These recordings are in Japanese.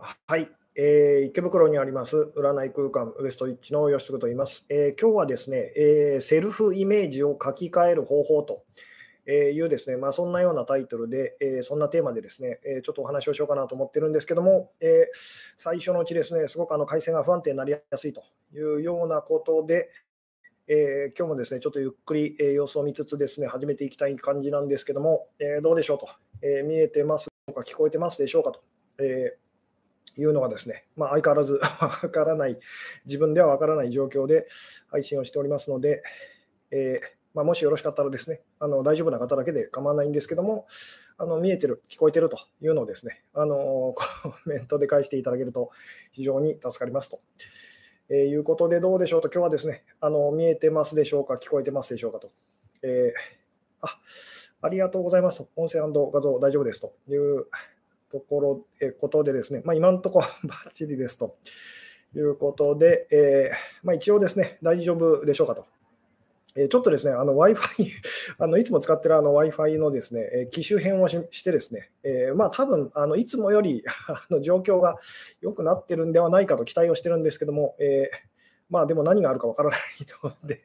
はい、えー、池袋にあります占い空間ウエストリッチの吉嗣と言います、えー、今日はですね、えー、セルフイメージを書き換える方法というですね、まあ、そんなようなタイトルで、えー、そんなテーマでですね、え、ちょっとお話をしようかなと思ってるんですけども、え、最初のうちですね、すごくあの回線が不安定になりやすいというようなことで、えー、今日もですね、ちょっとゆっくり、え、様子を見つつですね、始めていきたい感じなんですけども、えー、どうでしょうと、え見えてますか、聞こえてますでしょうかと。えーいうのがですね、まあ、相変わらず わからない、自分ではわからない状況で配信をしておりますので、えー、まあ、もしよろしかったらですね、あの大丈夫な方だけで構わないんですけども、あの見えてる、聞こえてるというのをですね、あのコメントで返していただけると非常に助かりますと。えー、いうことで、どうでしょうと、今日はですね、あの見えてますでしょうか、聞こえてますでしょうかと。えー、あありがとうございますと。音声画像大丈夫ですというところ、えことでですね、まあ、今のところ バッチリですということで、えー、まあ、一応ですね、大丈夫でしょうかと。えちょっとですね、Wi-Fi あの いつも使ってるあの Wi-Fi のですね、え機種変をしてですね、えー、まあ多分あのいつもより あの状況が良くなってるんではないかと期待をしてるんですけども、え、まあでも何があるかわからないので、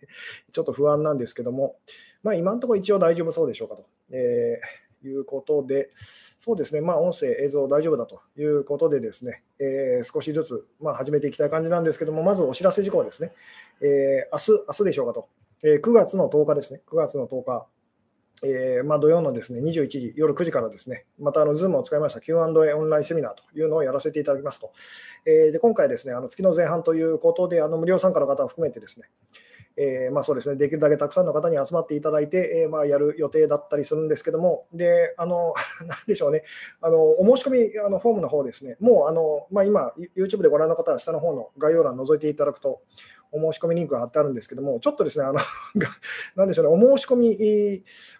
ちょっと不安なんですけども、まあ今のところ一応大丈夫そうでしょうかと。えーいうことで、そうですね、まあ、音声、映像大丈夫だということでですね、えー、少しずつ、まあ、始めていきたい感じなんですけども、まずお知らせ事項ですね、えー、明日、明日でしょうかと、えー、9月の10日ですね、9月の10日、えーまあ、土曜のですね21時、夜9時からですね、またあの Zoom を使いました Q&A オンラインセミナーというのをやらせていただきますと。えー、で今回ですね、あの月の前半ということで、あの無料参加の方を含めてですね、えー、まあ、そうですね、できるだけたくさんの方に集まっていただいて、えー、まあ、やる予定だったりするんですけども、で、あの、なんでしょうね、あのお申し込みあのフォームの方ですね、もう、あのまあ、今、YouTube でご覧の方は下の方の概要欄を覗いていただくと、お申し込みリンクが貼ってあるんですけども、ちょっとですね、あの なんでしょうね、お申し込み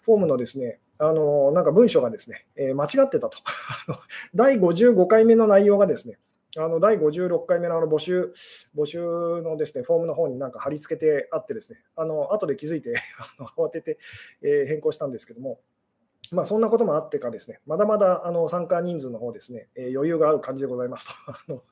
フォームのですね、あのなんか文章がですね、えー、間違ってたと。第55回目の内容がですね、あの第56回目のあの募集募集のですねフォームの方になんか貼り付けてあってですね、あの後で気づいて 慌てて、え、変更したんですけども、まあ、そんなこともあってかですね、まだまだあの参加人数の方ですね、え、余裕がある感じでございますと。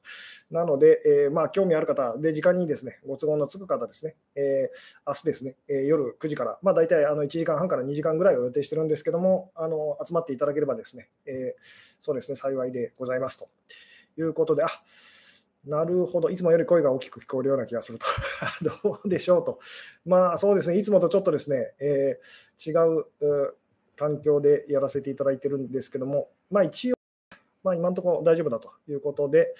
なので、えー、まあ、興味ある方、で、時間にですね、ご都合のつく方ですね、え、明日ですね、え、夜9時から、まあ、大体あの1時間半から2時間ぐらいを予定してるんですけども、あの集まっていただければですね、え、そうですね、幸いでございますと。いうことで、あなるほど、いつもより声が大きく聞こえるような気がすると。どうでしょうと。まあそうですね、いつもとちょっとですね、えー、違う環境でやらせていただいてるんですけども、まあ一応、まあ、今のところ大丈夫だということで、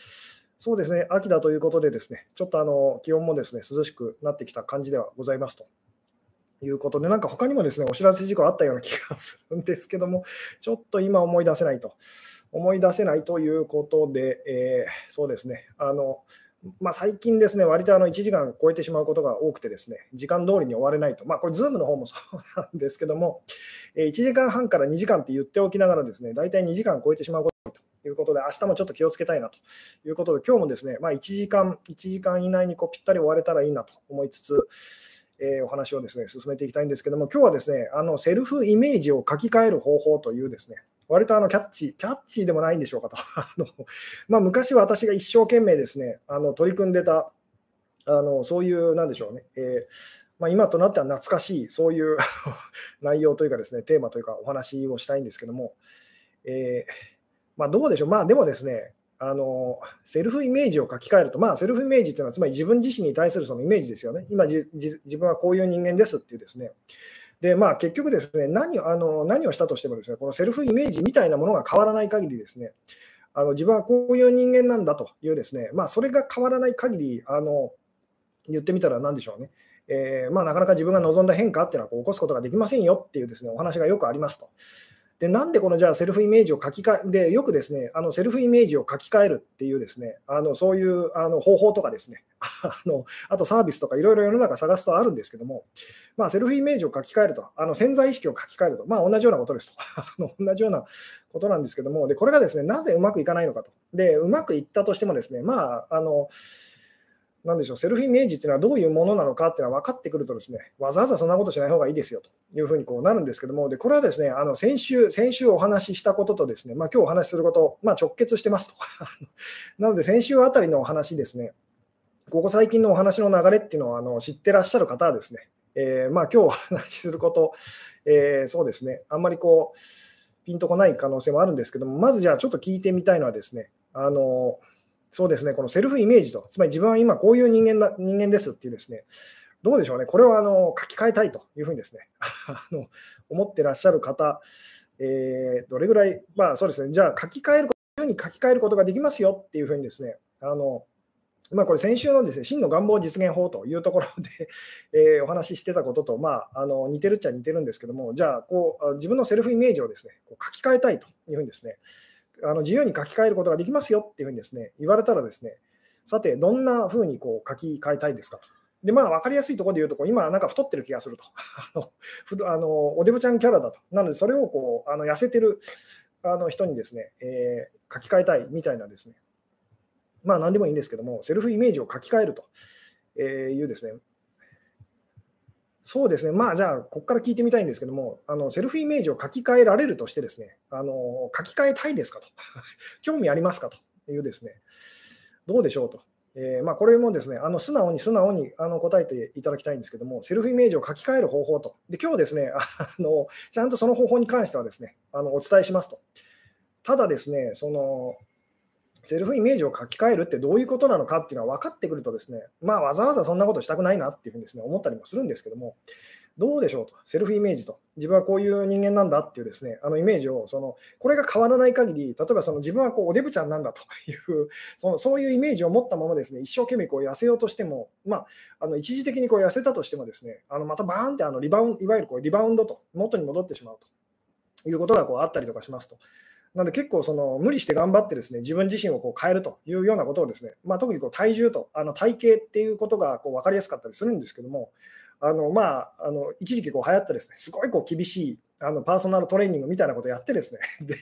そうですね、秋だということでですね、ちょっとあの気温もですね涼しくなってきた感じではございますと。いうことで、なんか他にもですね、お知らせ事項あったような気がするんですけども、ちょっと今思い出せないと。思い出せないということで、えー、そうですね、あの、まあ、最近ですね、割とあの1時間超えてしまうことが多くてですね、時間通りに終われないと。まあ、これ、ズームの方もそうなんですけども、1時間半から2時間って言っておきながらですね、大体2時間超えてしまうことが多いということで、明日もちょっと気をつけたいなということで、今日もですね、まあ、1時間、1時間以内にこうぴったり終われたらいいなと思いつつ、えー、お話をですね進めていきたいんですけども、今日はですねあのセルフイメージを書き換える方法というですね割とあのキャッチ、キャッチーでもないんでしょうかと。あのまあ、昔私が一生懸命ですね、あの取り組んでた、あのそういう、なんでしょうね、えー、まあ、今となっては懐かしい、そういう 内容というかですね、テーマというかお話をしたいんですけども、えー、まあ、どうでしょう、まあでもですね、あのセルフイメージを書き換えると、まあ、セルフイメージというのは、つまり自分自身に対するそのイメージですよね。今自分はこういう人間ですっていうですね。で、まあ、結局ですね何あの、何をしたとしてもですね、このセルフイメージみたいなものが変わらない限りですね、あの自分はこういう人間なんだというですね、まあ、それが変わらない限り、あの言ってみたら何でしょうね。えー、まあ、なかなか自分が望んだ変化っていうのはこう起こすことができませんよっていうですねお話がよくありますと。で、なんでこのじゃあセルフイメージを書き換え、で、よくですね、あのセルフイメージを書き換えるっていうですね、あのそういうあの方法とかですね、あのあとサービスとかいろいろ世の中探すとあるんですけども、まあ、セルフイメージを書き換えると、あの潜在意識を書き換えると、まあ、同じようなことですと あの、同じようなことなんですけども、でこれがですね、なぜうまくいかないのかと。で、うまくいったとしてもですね、まあ、あの、なんでしょう、セルフイメージっていうのはどういうものなのかっていうのは分かってくるとですね、わざわざそんなことしない方がいいですよというふうにこうなるんですけども、でこれはですね、あの先週、先週お話ししたこととですね、まあ今日お話しすること、まあ、直結してますと。なので先週あたりのお話ですね、ここ最近のお話の流れっていうのをあの知ってらっしゃる方はですね、えー、まあ今日お話しすること、えー、そうですね、あんまりこう、ピンとこない可能性もあるんですけども、まずじゃあちょっと聞いてみたいのはですね、あのそうですね、このセルフイメージと、つまり自分は今こういう人間だ人間ですっていうですね、どうでしょうね、これをあの書き換えたいというふうにですね、あの思ってらっしゃる方、えー、どれぐらい、まあそうですね、じゃあ書き換える、こうに書き換えることができますよっていうふうにですね、あのまあ、これ先週のですね真の願望実現法というところで、えー、お話ししてたことと、まあ、あの似てるっちゃ似てるんですけども、じゃあこう自分のセルフイメージをですねこう書き換えたいというふうにですね、あの自由に書き換えることができますよっていうふうにですね言われたらですね、さて、どんなふうにこう書き換えたいですかと。で、まあ、分かりやすいところで言うと、こう今、なんか太ってる気がすると。あのおデブちゃんキャラだと。なので、それをこうあの痩せてるあの人にですね、えー、書き換えたいみたいなですね、まあ、何でもいいんですけども、セルフイメージを書き換えるというですね、そうですね、まあじゃあ、ここから聞いてみたいんですけども、あのセルフイメージを書き換えられるとしてですね、あの書き換えたいですかと、興味ありますかというですね、どうでしょうと。えー、まあ、これもですね、あの素直に素直にあの答えていただきたいんですけども、セルフイメージを書き換える方法と。で、今日ですね、あのちゃんとその方法に関してはですね、あのお伝えしますと。ただですね、そのセルフイメージを書き換えるってどういうことなのかっていうのは分かってくるとですね、まあ、わざわざそんなことしたくないなっていうふうにです、ね、思ったりもするんですけども、どうでしょうと、セルフイメージと、自分はこういう人間なんだっていうですね、あのイメージを、そのこれが変わらない限り、例えばその自分はこうおデブちゃんなんだという その、そういうイメージを持ったままですね、一生懸命こう痩せようとしても、まあ、あの一時的にこう痩せたとしてもですね、あのまたバーンってあのリバウンいわゆるこうリバウンドと、元に戻ってしまうということがこうあったりとかしますと。なので結構その無理して頑張ってですね自分自身をこう変えるというようなことをですね、まあ、特にこう体重とあの体型っていうことがこう分かりやすかったりするんですけども、あのまあ、あの一時期こう流行ったですねすごいこう厳しいあのパーソナルトレーニングみたいなことをやってですね で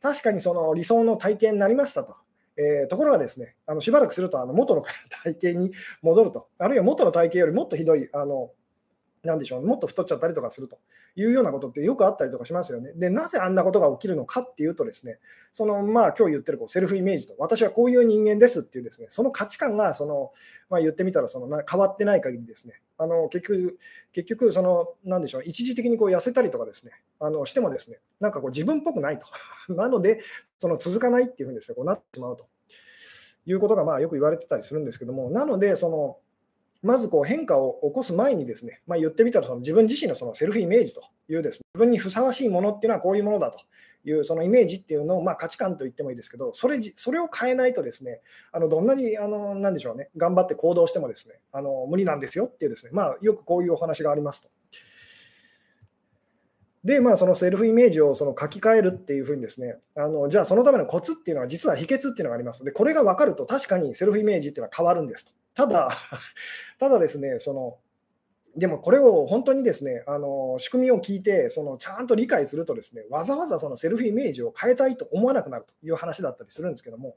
確かにその理想の体型になりましたと。えー、ところがですねあのしばらくするとあの元の体型に戻ると、あるいは元の体型よりもっとひどいあのなんでしょう、もっと太っちゃったりとかするというようなことってよくあったりとかしますよね。で、なぜあんなことが起きるのかっていうとですね、そのまあ今日言ってるこうセルフイメージと、私はこういう人間ですっていうですね、その価値観がその、まあ、言ってみたらその変わってない限りですね、あの結局、結局その、なんでしょう、一時的にこう痩せたりとかですね、あのしてもですね、なんかこう自分っぽくないと。なので、その続かないっていうふうにですね、こうなってしまうということがまあよく言われてたりするんですけども、なので、その、まずこう変化を起こす前にですね、まあ、言ってみたらその自分自身のそのセルフイメージというです、ね、自分にふさわしいものっていうのはこういうものだというそのイメージっていうのをまあ価値観と言ってもいいですけど、それそれを変えないとですね、あのどんなにあのなんでしょうね、頑張って行動してもですね、あの無理なんですよっていうですね、まあ、よくこういうお話がありますと。で、まあ、そのセルフイメージをその書き換えるっていうふうにですね、あのじゃあそのためのコツっていうのは実は秘訣っていうのがありますで、これが分かると確かにセルフイメージっていうのは変わるんですと。ただ、ただですね、その、でもこれを本当にですね、あの仕組みを聞いて、そのちゃんと理解するとですね、わざわざそのセルフイメージを変えたいと思わなくなるという話だったりするんですけども、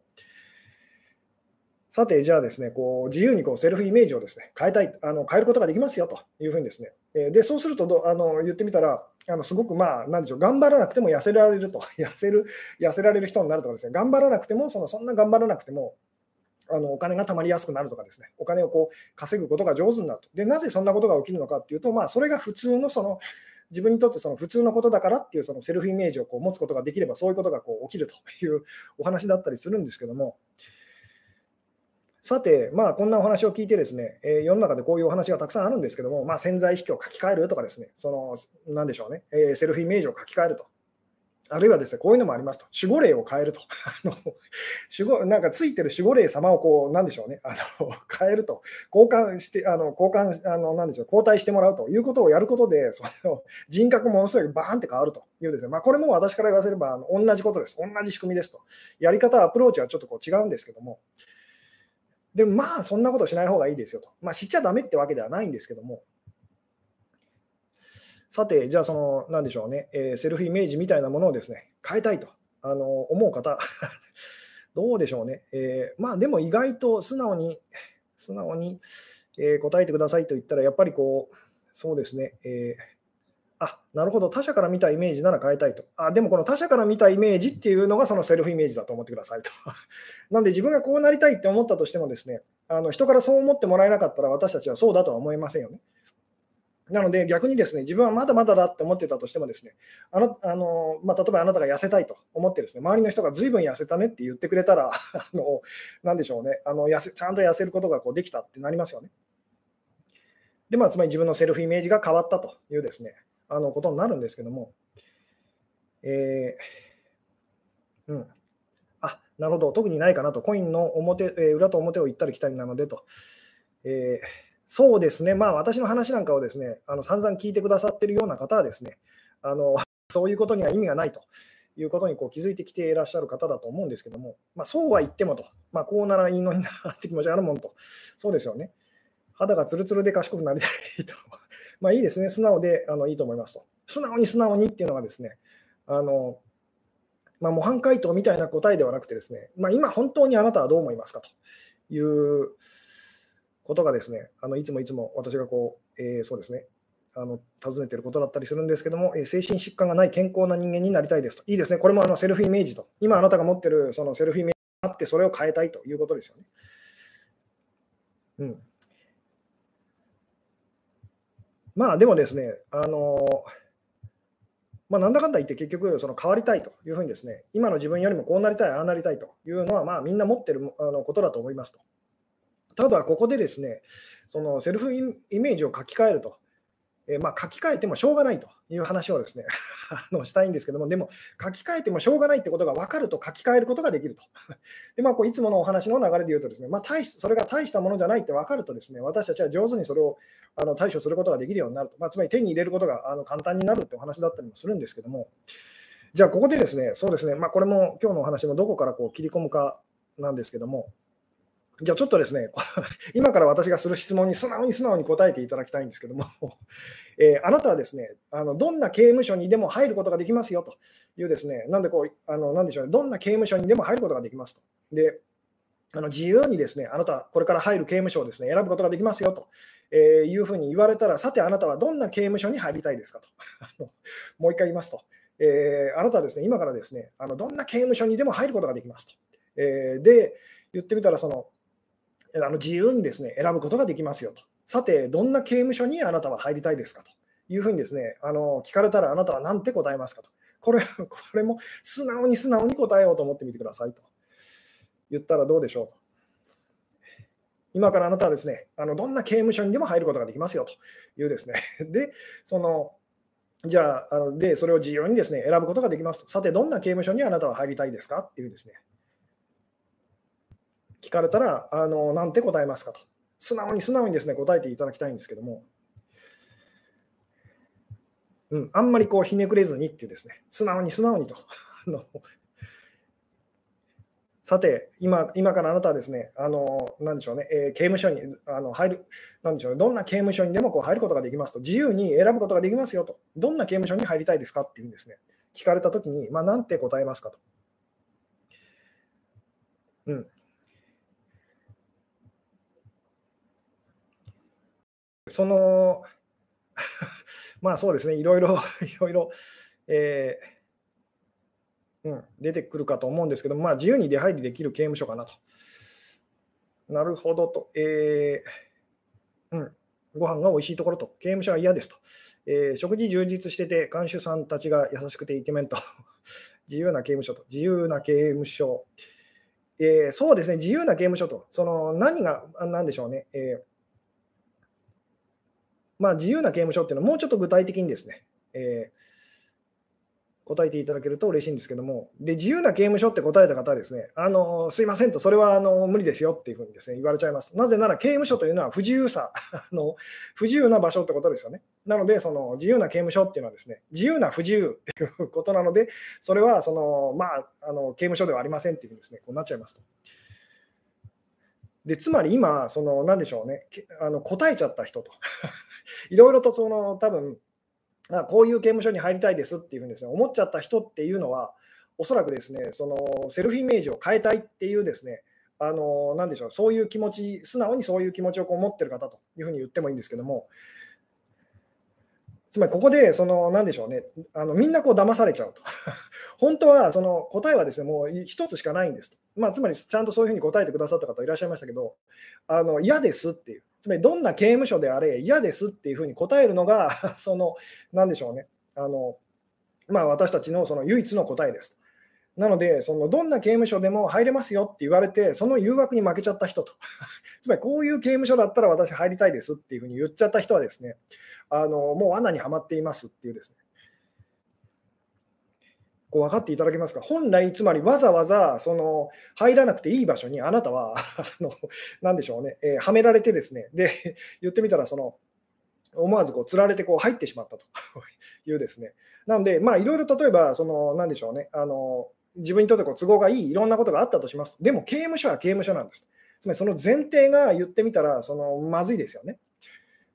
さて、じゃあですね、こう自由にこうセルフイメージをですね変えたいあの、変えることができますよというふうにですね、でそうするとどあの言ってみたら、あのすごくまあ、なんでしょう、頑張らなくても痩せられると、痩せる痩せられる人になるとかですね、頑張らなくても、そのそんな頑張らなくても、あのお金が貯まりやすくなるとかですね、お金をこう稼ぐことが上手になると。で、なぜそんなことが起きるのかっていうと、まあ、それが普通のその自分にとってその普通のことだからっていうそのセルフイメージをこう持つことができれば、そういうことがこう起きるというお話だったりするんですけども、さて、まあ、こんなお話を聞いてですね、えー、世の中でこういうお話がたくさんあるんですけども、まあ、潜在意識を書き換えるとかですね、その、なんでしょうね、えー、セルフイメージを書き換えると。あるいはですね、こういうのもありますと。守護霊を変えると。あの守護なんかついてる守護霊様をこう、なんでしょうね、あの変えると。交換して、あの交換、あのなんでしょう、交代してもらうということをやることで、その人格ものすごいバーンって変わるというですね、まあ、これも私から言わせればあの同じことです。同じ仕組みですと。やり方、アプローチはちょっとこう違うんですけども。でもまあ、そんなことしない方がいいですよと。まあ、知っちゃだめってわけではないんですけども。さて、じゃあ、その、なんでしょうね、えー、セルフイメージみたいなものをですね、変えたいとあの思う方、どうでしょうね。えー、まあ、でも意外と素直に、素直に、えー、答えてくださいと言ったら、やっぱりこう、そうですね、えーあなるほど、他者から見たイメージなら変えたいと。あでもこの他者から見たイメージっていうのがそのセルフイメージだと思ってくださいと。なんで自分がこうなりたいって思ったとしてもですね、あの人からそう思ってもらえなかったら私たちはそうだとは思いませんよね。なので逆にですね、自分はまだまだだって思ってたとしてもですね、あのあのまあ、例えばあなたが痩せたいと思ってですね、周りの人がずいぶん痩せたねって言ってくれたら、あのなんでしょうね、あの痩せちゃんと痩せることがこうできたってなりますよね。で、まあ、つまり自分のセルフイメージが変わったというですね、あのことになるんですけども、えー、うん。あ、なるほど、特にないかなと、コインの表、えー、裏と表を行ったり来たりなのでと。えーそうですね、まあ、私の話なんかをですねあの散々聞いてくださっているような方はですねあの そういうことには意味がないと。いうことにこう気づいてきていらっしゃる方だと思うんですけども、まあ、そうは言ってもと、まあ、こうならいいのになって気持ちがあるもんと、そうですよね。肌がツルツルで賢くなりたいと、まあいいですね、素直であのいいと思いますと。素直に素直にっていうのがですね、あのまあ、模範解答みたいな答えではなくてですね、まあ、今本当にあなたはどう思いますかということがですね、あのいつもいつも私がこう、えー、そうですね、あの尋ねてることだったりするんですけども、えー、精神疾患がない健康な人間になりたいですと。いいですね、これもあのセルフイメージと。今あなたが持ってるそのセルフイメージがあって、それを変えたいということですよね。うん。まあでもですね、あのまあ、なんだかんだ言って結局その変わりたいというふうにですね、今の自分よりもこうなりたい、ああなりたいというのは、まあ、みんな持ってるあのことだと思いますと。ただ、ここでですね、そのセルフイメージを書き換えると、え、まあ、書き換えてもしょうがないという話をですね あのしたいんですけども、でも書き換えてもしょうがないってことが分かると書き換えることができると。でまあ、こういつものお話の流れで言うとですね、まあ、大しそれが大したものじゃないって分かるとですね、私たちは上手にそれをあの対処することができるようになると。まあ、つまり手に入れることがあの簡単になるってお話だったりもするんですけども、じゃあここでですね、そうですね、まあ、これも今日のお話もどこからこう切り込むかなんですけども、じゃあちょっとですね、今から私がする質問に素直に素直に答えていただきたいんですけども、えー、あなたはですねあの、どんな刑務所にでも入ることができますよというですね、なんでこう、あのなんでしょうね、どんな刑務所にでも入ることができますと。であの自由にですね、あなた、これから入る刑務所をですね選ぶことができますよと、え、いうふうに言われたら、さてあなたはどんな刑務所に入りたいですかと。もう一回言いますと、えー、あなたはですね、今からですね、あのどんな刑務所にでも入ることができますと。え、で、言ってみたら、その、あの自由にですね選ぶことができますよと。さて、どんな刑務所にあなたは入りたいですかというふうにですねあの聞かれたらあなたは何て答えますかと。これこれも素直に素直に答えようと思ってみてくださいと言ったらどうでしょうと。今からあなたはですね、あのどんな刑務所にでも入ることができますよというですね。で、そのじゃあ、あので、それを自由にですね、選ぶことができますと。さて、どんな刑務所にあなたは入りたいですか？っていうですね、聞かれたら、あのなんて答えますかと。素直に素直にですね、答えていただきたいんですけども、うん、あんまりこうひねくれずにっていうですね、素直に素直にと。さて、今今からあなたはですね、あのなんでしょうね、えー、刑務所にあの入る、なんでしょうね、どんな刑務所にでもこう入ることができますと、自由に選ぶことができますよと、どんな刑務所に入りたいですかっていうんですね、聞かれたときに、まあ、なんて答えますかと。うん、その、まあそうですね、いろいろ、いろいろ、えー、うん、出てくるかと思うんですけど、まあ自由に出入りできる刑務所かなと。なるほどと。えー、うん。ご飯が美味しいところと、刑務所は嫌ですと。えー、食事充実してて、看守さんたちが優しくてイケメンと。自由な刑務所と。自由な刑務所。えー、そうですね、自由な刑務所と。その何が、なんでしょうね。えーまあ、自由な刑務所っていうのはもうちょっと具体的にですね、えー、答えていただけると嬉しいんですけども、で自由な刑務所って答えた方はですね、あのすいませんと、それはあの無理ですよっていうふうにです、ね、言われちゃいます。なぜなら刑務所というのは不自由さ あの、不自由な場所ってことですよね。なので、その自由な刑務所っていうのはですね、自由な不自由っていうことなので、それはその、まあ、あの刑務所ではありませんっていうふうにですね、こうなっちゃいますと。でつまり今、その何でしょうね、あの答えちゃった人と、いろいろとその多分あこういう刑務所に入りたいですっていうふうにです、ね、思っちゃった人っていうのは、おそらくですね、そのセルフイメージを変えたいっていうですね、あのなんでしょう、そういう気持ち、素直にそういう気持ちをこう持ってる方というふうに言ってもいいんですけども、つまりここで、その、なんでしょうね、あのみんなこう騙されちゃうと。本当は、その答えはですね、もう一つしかないんですと。まあ、つまり、ちゃんとそういうふうに答えてくださった方いらっしゃいましたけど、あの嫌ですっていう、つまりどんな刑務所であれ嫌ですっていうふうに答えるのが、その、なんでしょうね、あの、まあ、私たちのその唯一の答えですと。なので、そのどんな刑務所でも入れますよって言われて、その誘惑に負けちゃった人と、つまりこういう刑務所だったら私入りたいですっていうふうに言っちゃった人はですね、あのもう罠にはまっていますっていうですね、こう分かっていただけますか？本来、つまりわざわざその入らなくていい場所にあなたは あの、なんでしょうね、えー、はめられてですね、で、言ってみたら、その、思わずこう釣られてこう入ってしまったと いうですね。なので、まあ、いろいろ例えば、その、なんでしょうね、あの自分にとってこう都合がいいいろんなことがあったとします。でも刑務所は刑務所なんです。つまりその前提が言ってみたらそのまずいですよね。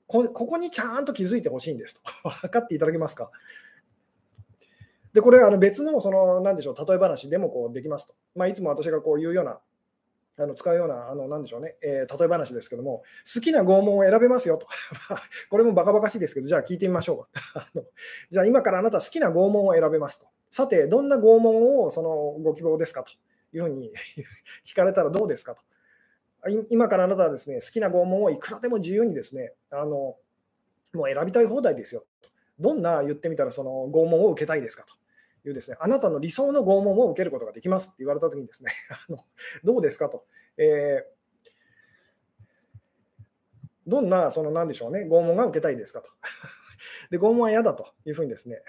ここにちゃんと気づいてほしいんですと。分かっていただけますか？で、これ、あの別の、その、なんでしょう、例え話でもこうできますと。まあ、いつも私がこう言うような、あの使うような、あのなんでしょうね、えー、例え話ですけども、好きな拷問を選べますよと。これもバカバカしいですけど、じゃあ聞いてみましょうか。じゃあ今からあなた好きな拷問を選べますと。さて、どんな拷問をそのご希望ですかというふうに 聞かれたらどうですかと。今からあなたはですね、好きな拷問をいくらでも自由にですね、あのもう選びたい放題ですよと。どんな言ってみたらその拷問を受けたいですかと。いうですね、あなたの理想の拷問を受けることができますって言われたときにですね、あのどうですかと、えー、どんな、その何でしょうね、拷問が受けたいですかと。で、拷問は嫌だというふうにですね、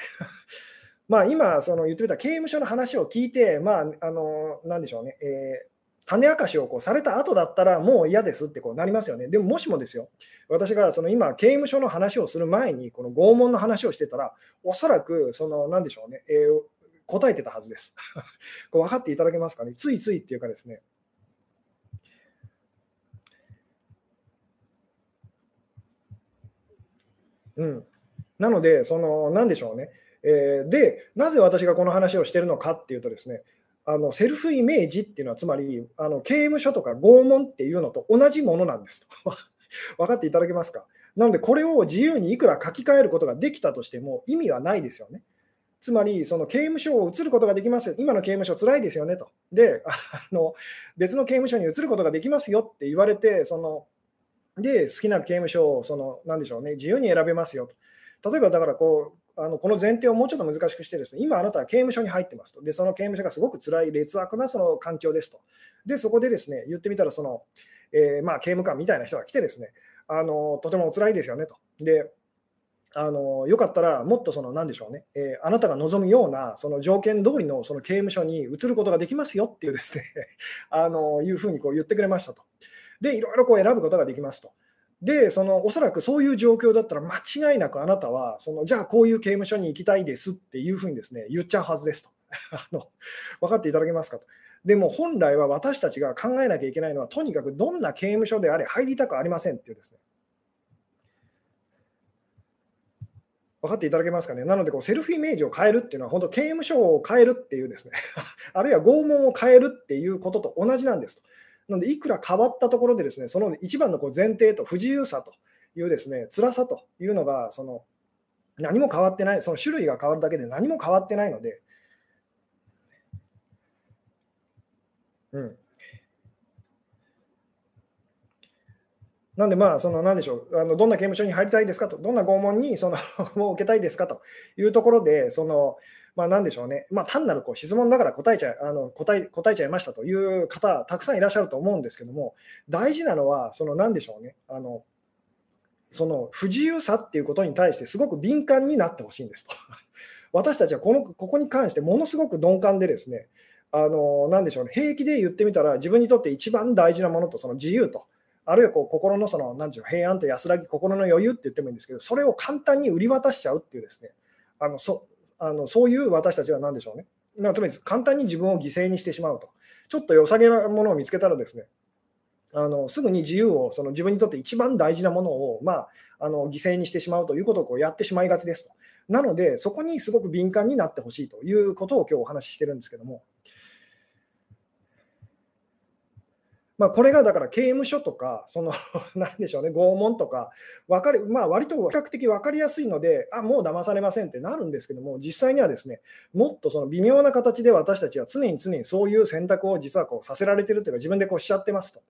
まあ今、その言ってみた刑務所の話を聞いて、まあ、あの、なんでしょうね、えー種明かしをこうされた後だったらもう嫌ですってこうなりますよね。でももしもですよ、私がその今、刑務所の話をする前に、この拷問の話をしてたら、おそらく、その、なんでしょうね、えー、答えてたはずです。こう分かっていただけますかね。ついついっていうかですね。うん。なので、その、なんでしょうね。えー、で、なぜ私がこの話をしてるのかっていうとですね、あのセルフイメージっていうのは、つまりあの刑務所とか拷問っていうのと同じものなんですと。分かっていただけますか？なので、これを自由にいくら書き換えることができたとしても意味はないですよね。つまり、その刑務所を移ることができますよ、今の刑務所つらいですよねと。で、あの別の刑務所に移ることができますよって言われて、そので、好きな刑務所をその、なんでしょうね、自由に選べますよと。例えば、だからこう、あのこの前提をもうちょっと難しくしてですね、今あなたは刑務所に入ってますと。で、その刑務所がすごく辛い劣悪なその環境ですと。で、そこでですね、言ってみたらその、えー、まあ、刑務官みたいな人が来てですね、あのとてもお辛いですよねと。で、あのよかったらもっとその何でしょうね、えー、あなたが望むようなその条件通りのその刑務所に移ることができますよっていうですね あのいうふうにこう言ってくれましたと。で、いろいろこう選ぶことができますと。で、そのおそらくそういう状況だったら間違いなくあなたは、そのじゃあこういう刑務所に行きたいですっていうふうにですね、言っちゃうはずですと。あの分かっていただけますかと。でも本来は私たちが考えなきゃいけないのは、とにかくどんな刑務所であれ入りたくありませんっていうですね。分かっていただけますかね。なのでこう、セルフイメージを変えるっていうのは、本当、刑務所を変えるっていうですね、あるいは拷問を変えるっていうことと同じなんですと。なので、いくら変わったところでですね、その一番のこう前提と不自由さというですね、辛さというのが、その何も変わってない、その種類が変わるだけで何も変わってないので、うん。なんで、まあ、その、なんでしょう、あのどんな刑務所に入りたいですかと、どんな拷問にその を受けたいですかというところで、その、まあ、なんでしょうね、まあ、単なるこう質問だから答えちゃあの答え答えちゃいましたという方、たくさんいらっしゃると思うんですけども、大事なのは、そのなんでしょうね、あのその不自由さっていうことに対してすごく敏感になってほしいんですと。私たちはこのここに関してものすごく鈍感でですね、あのなんでしょうね、平気で言ってみたら自分にとって一番大事なものとその自由と、あるいはこう心のそのなんでしょう平安と安らぎ、心の余裕って言ってもいいんですけど、それを簡単に売り渡しちゃうっていうですね、あのそあのそういう私たちは何でしょうね。まあ、つまり簡単に自分を犠牲にしてしまうと。ちょっと良さげなものを見つけたらですね、あのすぐに自由を、その自分にとって一番大事なものを、まあ、あの犠牲にしてしまうということをこうやってしまいがちですと。なので、そこにすごく敏感になってほしいということを今日お話ししてるんですけども。まあ、これがだから刑務所とか、その なんでしょうね、拷問とか、わかるまあ、割と比較的分かりやすいので、あもう騙されませんってなるんですけども、実際にはですね、もっとその微妙な形で私たちは常に常にそういう選択を実はこうさせられてるというか、自分でこうしちゃってますと。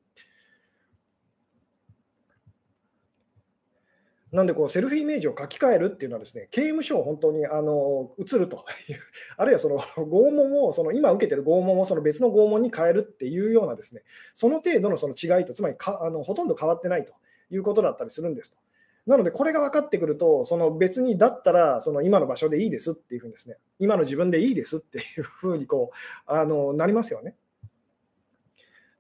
なんでこうセルフイメージを書き換えるっていうのはですね、刑務所を本当にあの移るという、あるいはその拷問を、その今受けてる拷問をその別の拷問に変えるっていうようなですね、その程度のその違いと、つまりかあのほとんど変わってないということだったりするんですと。なので、これが分かってくると、その別にだったら、その今の場所でいいですっていうふうにですね、今の自分でいいですっていうふうにこうあのなりますよね。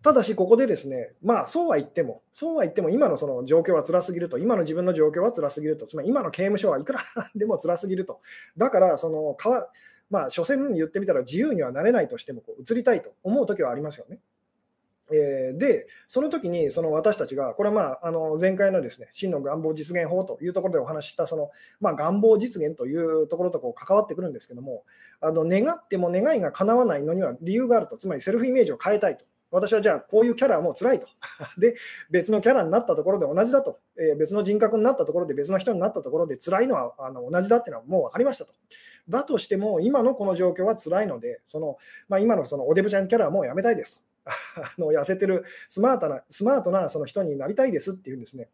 ただし、ここでですね、まあ、そうは言っても、そうは言っても、今のその状況は辛すぎると、今の自分の状況は辛すぎると、つまり今の刑務所はいくらでも辛すぎると。だから、そのかわ、まあ、所詮言ってみたら自由にはなれないとしてもこう移りたいと思うときはありますよね。えー、で、その時にその私たちが、これは、まあ、あの前回のですね真の願望実現法というところでお話ししたその、まあ、願望実現というところとこう関わってくるんですけども、あの願っても願いが叶わないのには理由があると、つまりセルフイメージを変えたいと。私はじゃあこういうキャラはもう辛いと。で、別のキャラになったところで同じだと。えー、別の人格になったところで別の人になったところで辛いのはあの同じだっていうのはもう分かりましたと。だとしても、今のこの状況は辛いので、そのまあ、今のそのおデブちゃんキャラはもうやめたいですと。あの痩せてるスマートなスマートなその人になりたいですっていうんですね。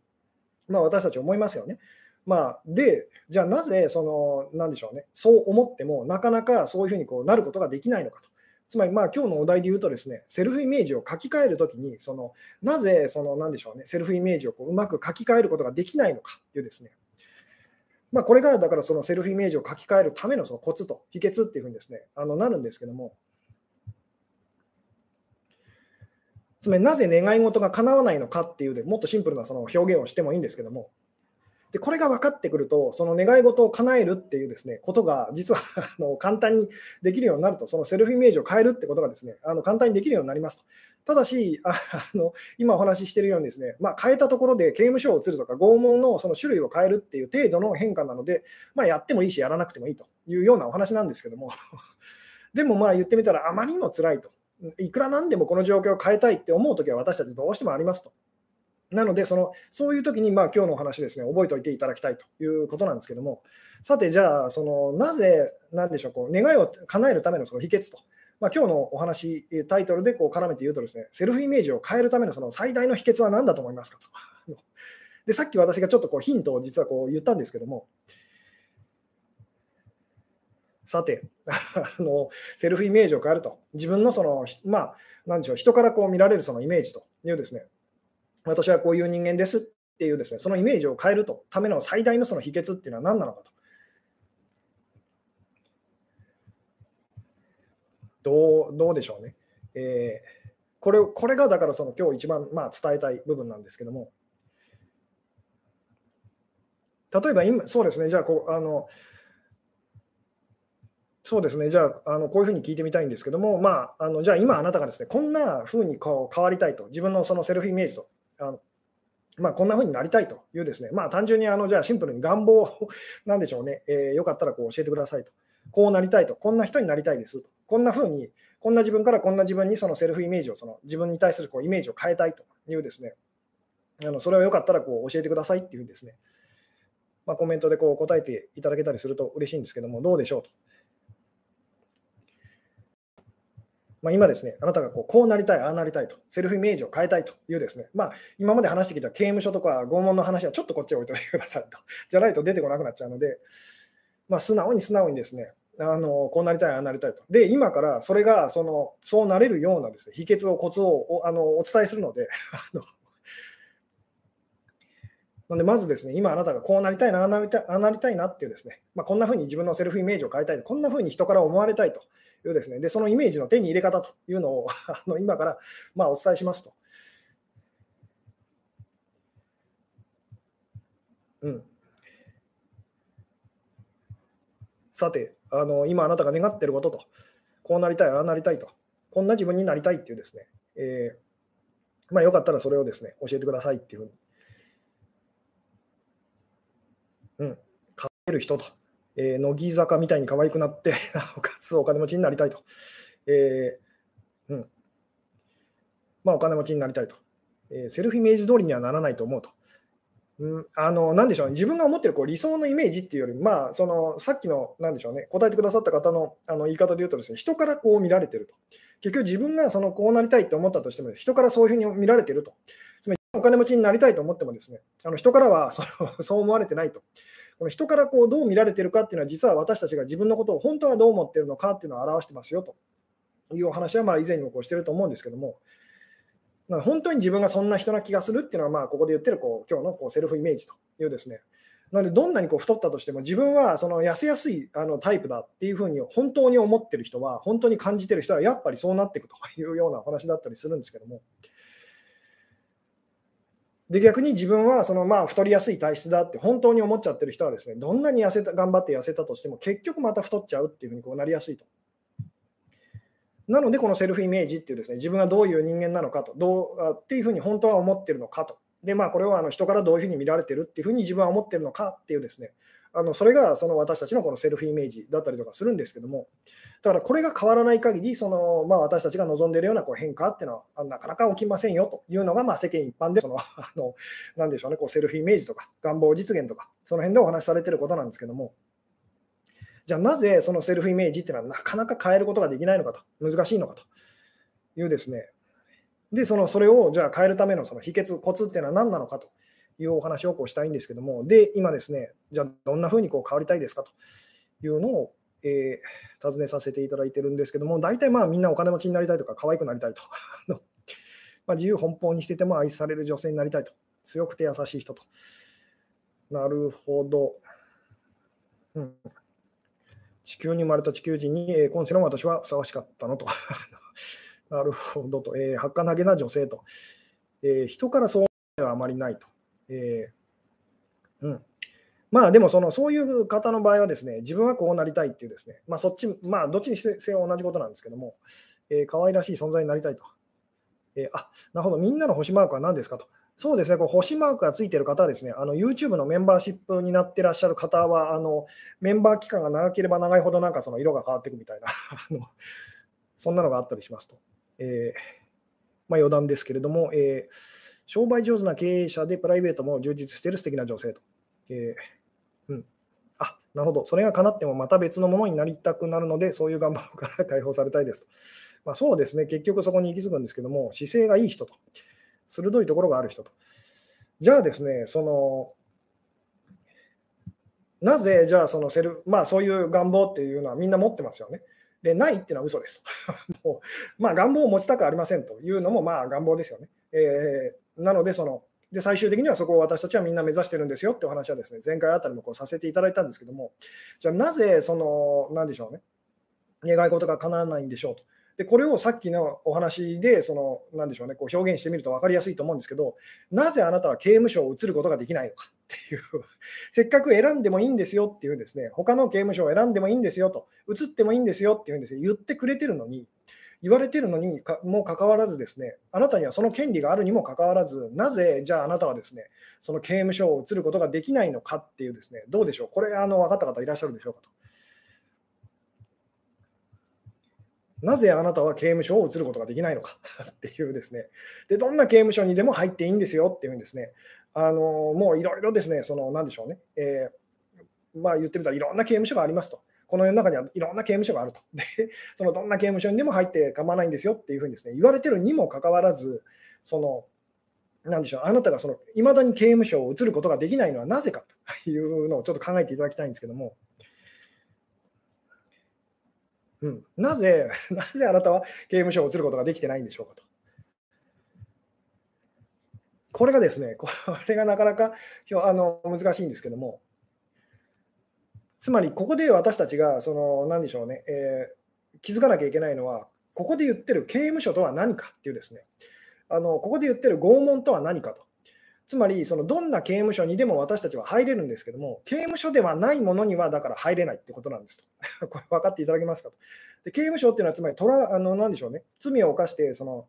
まあ、私たち思いますよね。まあ、で、じゃあなぜその、なんでしょうね、そう思っても、なかなかそういうふうにこうなることができないのかと。つまり、まあ、今日のお題で言うとですね、セルフイメージを書き換えるときに、そのなぜ、その、なんでしょうね、セルフイメージをこううまく書き換えることができないのかっていうですね、まあ、これがだからそのセルフイメージを書き換えるためのそのコツと秘訣っていうふうにですね、あのなるんですけども、つまりなぜ願い事が叶わないのかっていうでもっとシンプルなその表現をしてもいいんですけども、でこれが分かってくると、その願い事を叶えるっていうですねことが、実は あの簡単にできるようになると、そのセルフイメージを変えるってことがですねあの簡単にできるようになりますと。ただし、あ の今お話ししているようにですね、まあ、変えたところで刑務所を移るとか、拷問のその種類を変えるっていう程度の変化なので、まあ、やってもいいし、やらなくてもいいというようなお話なんですけども、でもまあ言ってみたら、あまりにも辛いと。いくらなんでもこの状況を変えたいって思うときは私たちどうしてもありますと。なのでその、そういう時に、まあ、今日のお話ですね、覚えておいていただきたいということなんですけども、さて、じゃあ、そのなぜ、なんでしょう、こう願いを叶えるためのその秘訣と、まあ、今日のお話、タイトルでこう絡めて言うとですね、セルフイメージを変えるためのその最大の秘訣は何だと思いますかと。でさっき私がちょっとこうヒントを実はこう言ったんですけども、さてあの、セルフイメージを変えると、自分のその、まあ、なんでしょう、人からこう見られるそのイメージというですね、私はこういう人間ですっていうですね、そのイメージを変えるとための最大のその秘訣っていうのは何なのかと。どうどうでしょうね。えー、これこれがだからその今日一番まあ伝えたい部分なんですけども、例えば今、そうですね、じゃあこう、あの、そうですね、じゃあ、あのこういうふうに聞いてみたいんですけども、まあ、あのじゃあ今あなたがですね、こんなふうにこう変わりたいと、自分のそのセルフイメージと。あのまあ、こんな風になりたいというですね、まあ、単純にあのじゃあシンプルに願望 なんでしょうね、えー、よかったらこう教えてくださいと。こうなりたいと、こんな人になりたいですと。こんな風に、こんな自分からこんな自分にそのセルフイメージを、その自分に対するこうイメージを変えたいというですね、あのそれをよかったらこう教えてくださいっていうですね、まあ、コメントでこう答えていただけたりすると嬉しいんですけども、どうでしょうと。まあ、今ですね、あなたがこうこうなりたい、ああなりたいと、セルフイメージを変えたいというですね、まあ、今まで話してきた刑務所とか拷問の話はちょっとこっち置いといてくださいと。じゃないと出てこなくなっちゃうので、まあ、素直に素直にですね、あのこうなりたい、ああなりたいと。で、今からそれがそのそうなれるようなですね、秘訣を、コツをあのお伝えするので、あのなんで、まずですね、今あなたがこうなりたいな、ああなりたいなりたいなっていうですね、まあ、こんなふうに自分のセルフイメージを変えたい、こんなふうに人から思われたいというですね、で、そのイメージの手に入れ方というのを あの今からまあお伝えしますと。うん。さて、あの今あなたが願っていることと、こうなりたい、ああなりたいと、こんな自分になりたいっていうですね、えー、まあ、よかったらそれをですね、教えてくださいっていうふうにうん、飼える人と、えー、乃木坂みたいに可愛くなって、な おかつお金持ちになりたいと。えーうんまあ、お金持ちになりたいと、えー、セルフイメージ通りにはならないと思うと。うん、あのなんでしょう、ね、自分が思ってるこう理想のイメージっていうより、まあ、そのさっきのなんでしょう、ね、答えてくださった方のあの言い方で言うとです、ね、人からこう見られてると。結局、自分がそのこうなりたいと思ったとしても、人からそういうふうに見られてると。お金持ちになりたいと思ってもです、ね、あの人からはそ そう思われてないと。この人からこうどう見られてるかっていうのは、実は私たちが自分のことを本当はどう思ってるのかっていうのを表してますよというお話はまあ以前にもこうしてると思うんですけども、本当に自分がそんな人な気がするっていうのは、まあここで言ってるこう今日のこうセルフイメージというですね、なので、どんなにこう太ったとしても、自分はその痩せやすいあのタイプだっていうふうに本当に思ってる人は、本当に感じてる人は、やっぱりそうなっていくというようなお話だったりするんですけども。で逆に自分はそのまあ太りやすい体質だって本当に思っちゃってる人はですねどんなに痩せた頑張って痩せたとしても結局また太っちゃうっていうふうにこうなりやすいと。なのでこのセルフイメージっていうですね自分がどういう人間なのかとどうっていうふうに本当は思ってるのかとで、まあ、これはあの人からどういうふうに見られてるっていうふうに自分は思ってるのかっていうですね、あのそれがその私たちのこのセルフイメージだったりとかするんですけども、だからこれが変わらない限り、そのまあ、私たちが望んでいるようなこう変化っていうのはなかなか起きませんよというのがまあ世間一般でその あの、なんでしょうね、こうセルフイメージとか願望実現とか、その辺でお話しされてることなんですけども、じゃあなぜそのセルフイメージっていうのはなかなか変えることができないのかと、難しいのかというですね、で、そのそれをじゃあ変えるためのその秘訣、コツっていうのは何なのかと。いうお話をこうしたいんですけども、で、今ですね、じゃあどんなふうにこう変わりたいですか？というのを、えー、尋ねさせていただいてるんですけども、大体まあみんなお金持ちになりたいとか、可愛くなりたいと。まあ、自由奔放にしてても愛される女性になりたいと。強くて優しい人と。なるほど。うん、地球に生まれた地球人に、えー、今世の私はふさわしかったのと。なるほどと。えー、儚げな女性と。えー、人からそうはあまりないと。えー、うん。まあでもそのそういう方の場合はですね、自分はこうなりたいっていうですね、まあそっち、まあどっちにせよ同じことなんですけども、えー、可愛らしい存在になりたいと。えー、あ、なるほど、みんなの星マークは何ですかと。そうですね、こう星マークがついてる方はですね、あの YouTube のメンバーシップになってらっしゃる方は、あのメンバー期間が長ければ長いほどなんかその色が変わっていくみたいな の、そんなのがあったりしますと。えー、まあ、余談ですけれども、えー、商売上手な経営者でプライベートも充実している素敵な女性と。えー、うん、あなるほど、それが叶ってもまた別のものになりたくなるので、そういう願望から解放されたいですと。まあ、そうですね、結局そこに行き着くんですけども、姿勢がいい人と、鋭いところがある人と。じゃあですね、その、なぜじゃあそのセル、まあそういう願望っていうのはみんな持ってますよね。で、ないっていうのは嘘です。もうまあ、願望を持ちたくありませんというのも、まあ、願望ですよね。えー、なので、その、で、最終的にはそこを私たちはみんな目指してるんですよってお話はですね、前回あたりもこうさせていただいたんですけども、じゃあなぜ、その、なんでしょうね、願い事が叶わないんでしょうと。で、これをさっきのお話で、その、なんでしょうね、こう表現してみると分かりやすいと思うんですけど、なぜあなたは刑務所を移ることができないのか っていう、せっかく選んでもいいんですよっていうですね、他の刑務所を選んでもいいんですよと、移ってもいいんですよっていうんですよ、言ってくれてるのに、言われているのにもかかわらずですね、あなたにはその権利があるにもかかわらず、なぜじゃああなたはですね、その刑務所を移ることができないのかっていうですね、どうでしょう、これ、あの分かった方いらっしゃるでしょうかと。なぜあなたは刑務所を移ることができないのか っていうですね、でどんな刑務所にでも入っていいんですよっていうんですね、あのもういろいろですね、そのなんでしょうね、えー、まあ、言ってみたらいろんな刑務所がありますと。この世の中にはいろんな刑務所があると。で、そのどんな刑務所にでも入って構わないんですよっていうふうにですね、言われてるにもかかわらず、その、なんでしょう、あなたがその、未だに刑務所を移ることができないのはなぜかというのをちょっと考えていただきたいんですけども、うん、なぜ、なぜあなたは刑務所を移ることができてないんでしょうかと。これがですね、これがなかなかあの難しいんですけども、つまりここで私たちが、その何でしょうね、えー、気づかなきゃいけないのは、ここで言ってる刑務所とは何かっていうですね、あのここで言ってる拷問とは何かと。つまり、そのどんな刑務所にでも私たちは入れるんですけども、刑務所ではないものにはだから入れないってことなんですと。これ分かっていただけますかと。で刑務所っていうのは、つまりトラあの、何でしょうね、罪を犯して、その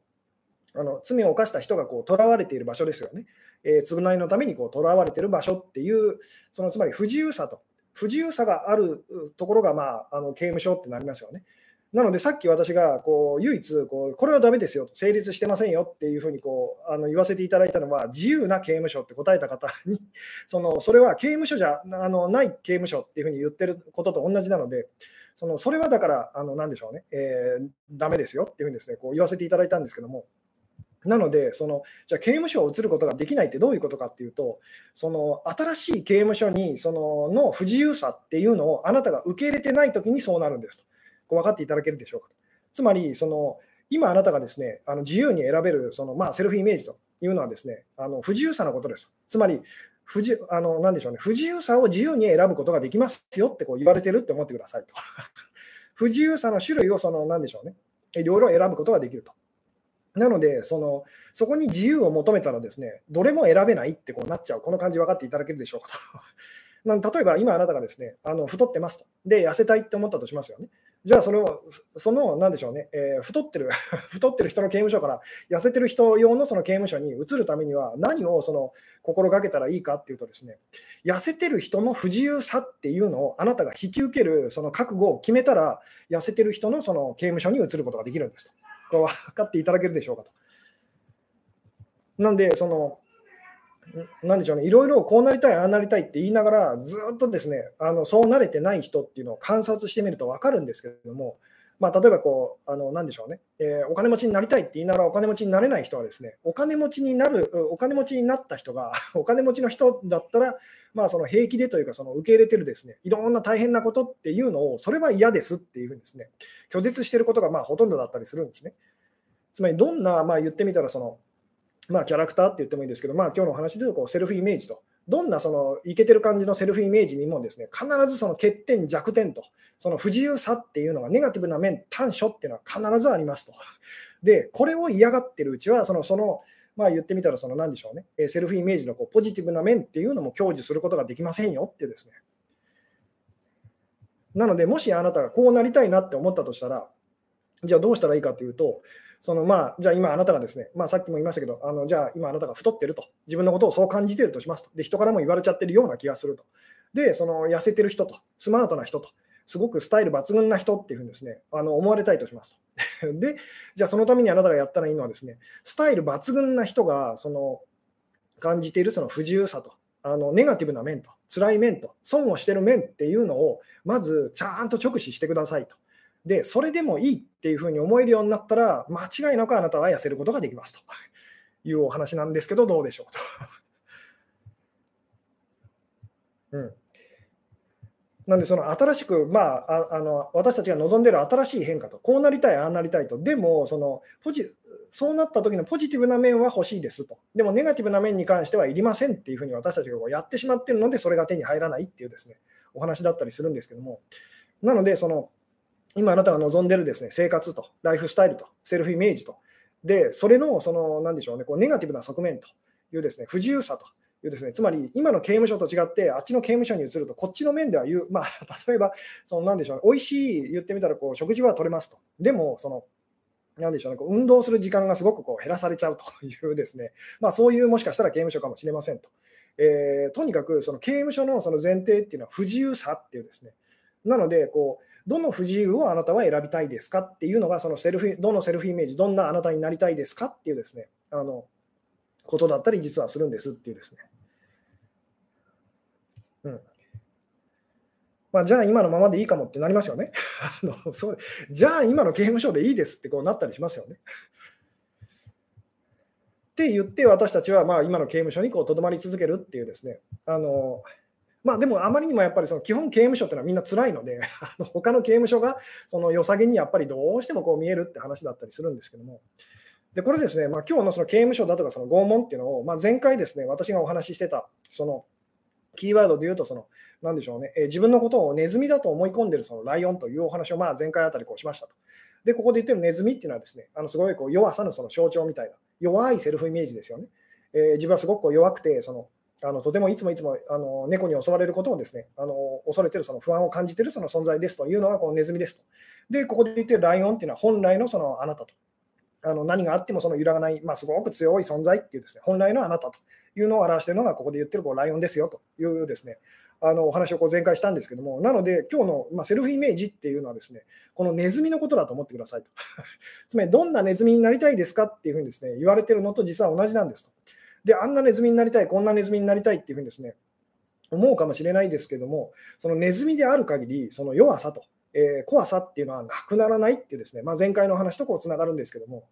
あの罪を犯した人がこう囚われている場所ですよね。えー、償いのためにこう囚われている場所っていう、そのつまり不自由さと、不自由さがあるところが、まあ、あの刑務所ってなりますよね。なので、さっき私がこう唯一こう、これはダメですよ、成立してませんよっていうふうにこうあの言わせていただいたのは、自由な刑務所って答えた方に、そのそれは刑務所じゃあのない刑務所っていうふうに言ってることと同じなので、そのそれはだから、あのなんでしょうね、えー、ダメですよっていうふうにです、ね、こう言わせていただいたんですけども、なので、そのじゃあ刑務所を移ることができないってどういうことかっていうと、その新しい刑務所にそのの不自由さっていうのをあなたが受け入れてないときにそうなるんですと。こう分かっていただけるでしょうかと。つまり、その今あなたがですねあの自由に選べるその、まあ、セルフイメージというのはですねあの不自由さのことです。つまり不自あの何でしょうね、不自由さを自由に選ぶことができますよってこう言われてるって思ってくださいと。不自由さの種類をその何でしょうね、いろいろ選ぶことができると。なのでその、そこに自由を求めたらですね、どれも選べないってこうなっちゃう、この感じ分かっていただけるでしょうかと。例えば今あなたがですね、あの太ってますと。で、痩せたいって思ったとしますよね。じゃあそれを、その、なんでしょうね、えー、太ってる 太ってる人の刑務所から痩せてる人用のその刑務所に移るためには、何をその心がけたらいいかっていうとですね、痩せてる人の不自由さっていうのをあなたが引き受けるその覚悟を決めたら、痩せてる人のその刑務所に移ることができるんですと。これ分かっていただけるでしょうかと。なんで、その、なんでしょうね、いろいろこうなりたい、ああなりたいって言いながら、ずっとですねあのそうなれてない人っていうのを観察してみると分かるんですけれども、まあ、例えばこう、あのなんでしょうね、えー、お金持ちになりたいって言いながらお金持ちになれない人はですね、お金持ちになる、お金持ちになった人が、お金持ちの人だったら、まあ、その平気でというか、その受け入れてるですね、いろんな大変なことっていうのを、それは嫌ですっていうふうにですね、拒絶してることがまあほとんどだったりするんですね。つまり、どんな、まあ、言ってみたら、その、まあ、キャラクターって言ってもいいんですけど、まあ、今日のお話でいうとこうセルフイメージと、どんなそのイケてる感じのセルフイメージにもですね、必ずその欠点、弱点と、その不自由さっていうのが、ネガティブな面、短所っていうのは必ずありますと。で、これを嫌がってるうちは、その、その、まあ言ってみたら、その何でしょうね、セルフイメージのこうポジティブな面っていうのも享受することができませんよってですね。なので、もしあなたがこうなりたいなって思ったとしたら、じゃあどうしたらいいかというと、そのまあ、じゃあ今あなたがですね、まあ、さっきも言いましたけど、あのじゃあ今あなたが太ってると、自分のことをそう感じてるとしますと、で人からも言われちゃってるような気がすると、で、その痩せてる人と、スマートな人と、すごくスタイル抜群な人っていうふうにですね、あの思われたいとしますと。で、じゃあそのためにあなたがやったらいいのはですね、スタイル抜群な人がその感じているその不自由さと、あのネガティブな面と、辛い面と、損をしてる面っていうのを、まずちゃんと直視してくださいと。で、それでもいいっていうふうに思えるようになったら、間違いなくあなたは痩せることができますと。いうお話なんですけど、どうでしょうと。うん、なんで、その新しく、まあ、あの私たちが望んでいる新しい変化と、こうなりたい、ああなりたいと、でもそのポジ、そうなった時のポジティブな面は欲しいですと、でもネガティブな面に関してはいりませんっていうふうに私たちがやってしまっているので、それが手に入らないっていうですねお話だったりするんですけども、なので、その今あなたが望んでるですね生活と、ライフスタイルと、セルフイメージと、で、それの、その、なんでしょうね、こうネガティブな側面というですね、不自由さというですね、つまり今の刑務所と違って、あっちの刑務所に移ると、こっちの面では言う、まあ、例えば、そのなんでしょうね、美味しい、言ってみたらこう、食事は取れますと。でも、その、なでしょうね、こう運動する時間がすごくこう減らされちゃうというですね、まあ、そういうもしかしたら刑務所かもしれませんと。えー、とにかくその刑務所のその前提っていうのは不自由さっていうですね、なのでこう、どの不自由をあなたは選びたいですかっていうのが、そのセルフどのセルフイメージ、どんなあなたになりたいですかっていうですね、あのことだったり、実はするんですっていうですね。うんまあ、じゃあ今のままでいいかもってなりますよね。あのそうじゃあ今の刑務所でいいですってこうなったりしますよね。って言って私たちはまあ今の刑務所にとどまり続けるっていうですねあのまあでもあまりにもやっぱりその基本刑務所っていうのはみんな辛いので、あの他の刑務所がその良さげにやっぱりどうしてもこう見えるって話だったりするんですけども、でこれですね、まあ、今日のその刑務所だとかその拷問っていうのを、まあ、前回ですね、私がお話ししてた、そのキーワードで言うと、その、なんでしょうね、えー、自分のことをネズミだと思い込んでるそのライオンというお話をまあ前回あたりこうしましたと。で、ここで言ってるネズミっていうのはですね、あのすごいこう弱さのその象徴みたいな、弱いセルフイメージですよね。えー、自分はすごくこう弱くて、そのあのとてもいつもいつもあの猫に襲われることをですねあの恐れてるその不安を感じてるその存在ですというのがこのネズミですと。で、ここで言ってるライオンっていうのは本来のそのあなたと。あの何があってもその揺らがない、まあ、すごく強い存在っていうですね本来のあなたというのを表しているのがここで言ってるこうライオンですよというですねあのお話をこう前回したんですけども、なので、今日の、まあ、セルフイメージっていうのはですね、このネズミのことだと思ってくださいと。つまり、どんなネズミになりたいですかっていうふうにですね、言われてるのと実は同じなんですと。で、あんなネズミになりたい、こんなネズミになりたいっていうふうにですね、思うかもしれないですけども、そのネズミである限り、その弱さと、えー、怖さっていうのはなくならないっていうですね、まあ、前回の話とこうつながるんですけども、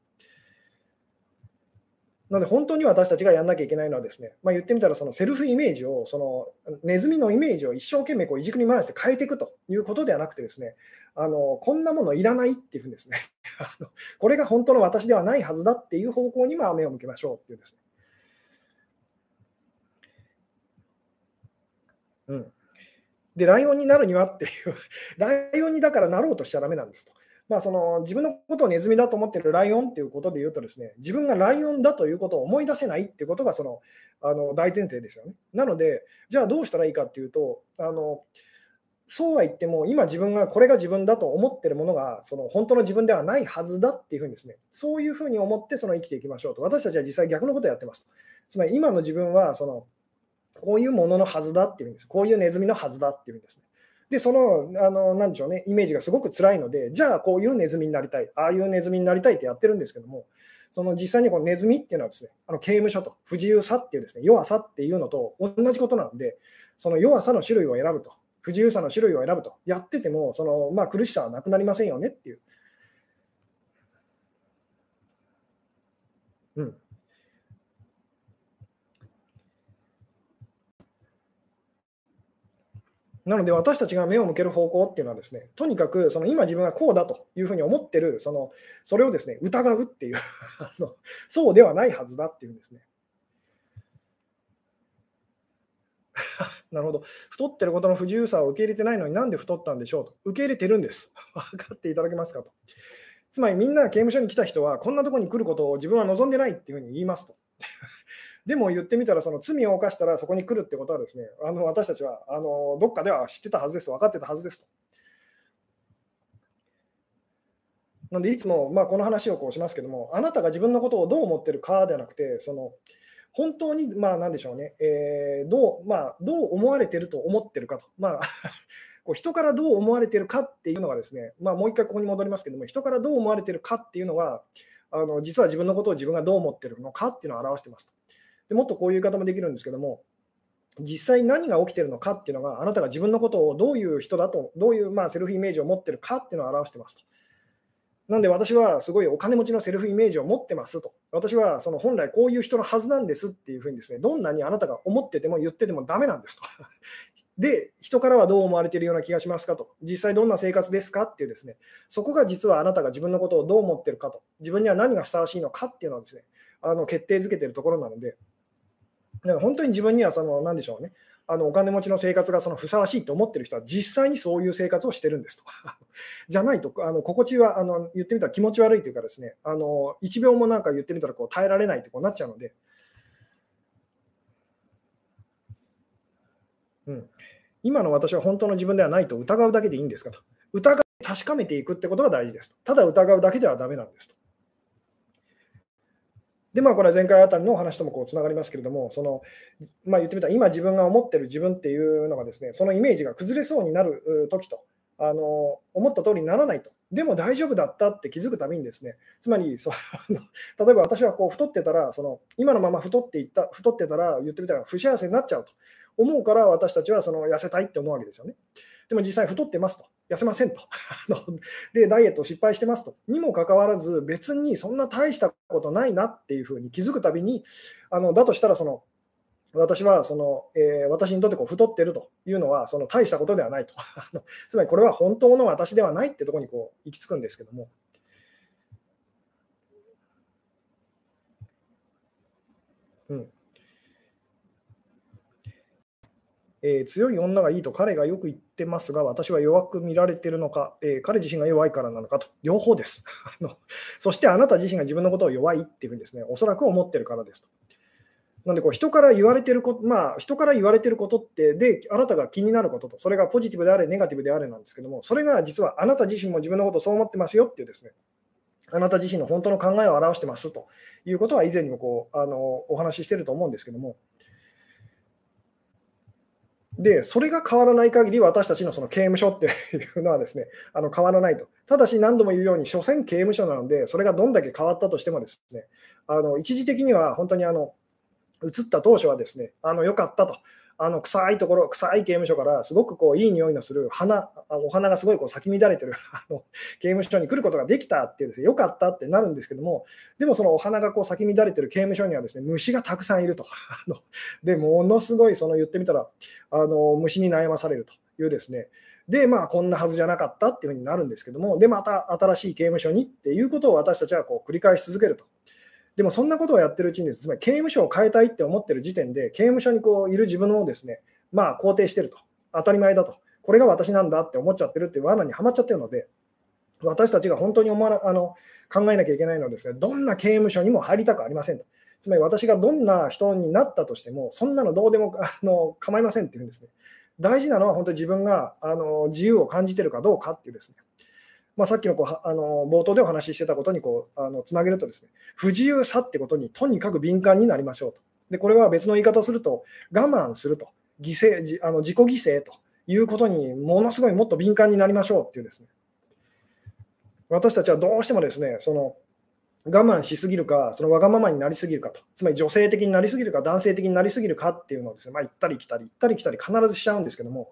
なので本当に私たちがやんなきゃいけないのはですね、まあ、言ってみたらそのセルフイメージを、そのネズミのイメージを一生懸命こういじくり回して変えていくということではなくてですね、あのこんなものいらないっていうふうにですね、これが本当の私ではないはずだっていう方向にま目を向けましょうっていうですね。うん、で、ライオンになるにはっていう、ライオンにだからなろうとしちゃだめなんですと。まあ、その自分のことをネズミだと思ってるライオンっていうことで言うとですね、自分がライオンだということを思い出せないっていうことがそのあの大前提ですよね。なので、じゃあどうしたらいいかっていうと、あのそうは言っても、今自分がこれが自分だと思ってるものが、その本当の自分ではないはずだっていうふうにですね、そういうふうに思ってその生きていきましょうと。私たちは実際逆のことをやってます。つまり今の自分はそのこういうもののはずだっていうんです。こういうネズミのはずだっていうんですね。で、その、あの、なんでしょうね、イメージがすごく辛いので、じゃあこういうネズミになりたい、ああいうネズミになりたいってやってるんですけども、その実際にこのネズミっていうのはですね、あの刑務所と不自由さっていうですね、弱さっていうのと同じことなので、その弱さの種類を選ぶと、不自由さの種類を選ぶと、やってても、そのまあ、苦しさはなくなりませんよねっていう。うん。なので私たちが目を向ける方向っていうのはですね、とにかくその今自分がこうだというふうに思ってる、そのそれをですね、疑うっていう そうではないはずだっていうんですね。なるほど。太ってることの不自由さを受け入れてないのになんで太ったんでしょうと。受け入れてるんです。分かっていただけますかと。つまりみんな刑務所に来た人はこんなところに来ることを自分は望んでないっていうふうに言いますと。でも言ってみたら、その罪を犯したらそこに来るってことはですね、あの私たちはあのどっかでは知ってたはずです、分かってたはずですと。なんでいつも、まあ、この話をこうしますけども、あなたが自分のことをどう思ってるかではなくて、その本当に、まあ、なんでしょうね、えー、どうまあ、どう思われてると思ってるかと、まあ こう人からどう思われてるかっていうのがですね、まあ、もう一回ここに戻りますけども、人からどう思われてるかっていうのは、あの実は自分のことを自分がどう思ってるのかっていうのを表してますと。でもっとこういう言い方もできるんですけども、実際何が起きてるのかっていうのが、あなたが自分のことをどういう人だと、どういうまあセルフイメージを持ってるかっていうのを表してますと。なんで私はすごいお金持ちのセルフイメージを持ってますと。私はその本来こういう人のはずなんですっていうふうにですね、どんなにあなたが思ってても言っててもダメなんですと。で、人からはどう思われているような気がしますかと。実際どんな生活ですかっていうですね、そこが実はあなたが自分のことをどう思ってるかと。自分には何がふさわしいのかっていうのをですね、あの決定づけてるところなので、だから本当に自分にはその、何でしょうね、あのお金持ちの生活がそのふさわしいと思ってる人は実際にそういう生活をしてるんですと。じゃないと、あの心地はあの言ってみたら気持ち悪いというかですね、あの1秒もなんか言ってみたらこう耐えられないってこうなっちゃうので、うん、今の私は本当の自分ではないと疑うだけでいいんですかと。疑い確かめていくってことが大事ですと。ただ疑うだけではダメなんですと。で、まあ、これは前回あたりのお話ともこうつながりますけれども、そのまあ、言ってみたら、今自分が思ってる自分っていうのがですね、そのイメージが崩れそうになる時と、あの思った通りにならないと。でも大丈夫だったって気づくたびにですね、つまりそ例えば私はこう太ってたら、その今のまま太っていった太ってたら、言ってみたら不幸せになっちゃうと思うから、私たちはその痩せたいって思うわけですよね。でも実際太ってますと。痩せませんと。で、ダイエット失敗してますと。にもかかわらず、別にそんな大したことないなっていうふうに気づくたびに、あのだとしたらその、私はその、えー、私にとってこう太ってるというのはその大したことではないと。つまりこれは本当の私ではないってところにこう行き着くんですけども。うんえー、強い女がいいと彼がよく言ってますが、私は弱く見られてるのか、えー、彼自身が弱いからなのかと、両方です。そしてあなた自身が自分のことを弱いっていうふうにですね、おそらく思ってるからですと。なんでこう人から言われてること、まあ、人から言われてることって、で、あなたが気になることと、それがポジティブであれ、ネガティブであれなんですけども、それが実はあなた自身も自分のことそう思ってますよっていうですね、あなた自身の本当の考えを表してますということは以前にもこうあのお話ししてると思うんですけども、で、それが変わらない限り、私たちのその刑務所っていうのはですね、あの変わらないと。ただし、何度も言うように、所詮刑務所なので、それがどんだけ変わったとしてもですね、あの一時的には本当にあの移った当初はですね、あの良かったと。あの臭いところ、臭い刑務所からすごくこういい匂いのする花、お花がすごいこう咲き乱れてる あの刑務所に来ることができたってですね、よかったってなるんですけども、でもそのお花がこう咲き乱れてる刑務所にはですね、虫がたくさんいると。で、ものすごいその言ってみたら、あの虫に悩まされるというですね、で、まあ、こんなはずじゃなかったっていうふうになるんですけども、で、また新しい刑務所にっていうことを私たちはこう繰り返し続けると。でもそんなことをやってるうちにです、つまり刑務所を変えたいって思ってる時点で、刑務所にこういる自分をですね、まあ肯定してると、当たり前だと、これが私なんだって思っちゃってるっていう罠にはまっちゃってるので、私たちが本当に思わあの考えなきゃいけないのはですね、どんな刑務所にも入りたくありませんと。つまり私がどんな人になったとしても、そんなのどうでも あの構いませんっていうんですね。大事なのは本当に自分があの自由を感じてるかどうかっていうですね。まあ、さっきのこうあの冒頭でお話ししてたことにこうあのつなげるとですね、不自由さってことにとにかく敏感になりましょうと。で、これは別の言い方をすると、我慢すると、犠牲あの自己犠牲ということにものすごいもっと敏感になりましょうっていうですね。私たちはどうしてもですね、その我慢しすぎるか、そのわがままになりすぎるかと、つまり女性的になりすぎるか、男性的になりすぎるかっていうのをですね、まあ、行ったり来たり、行ったり来たり必ずしちゃうんですけども、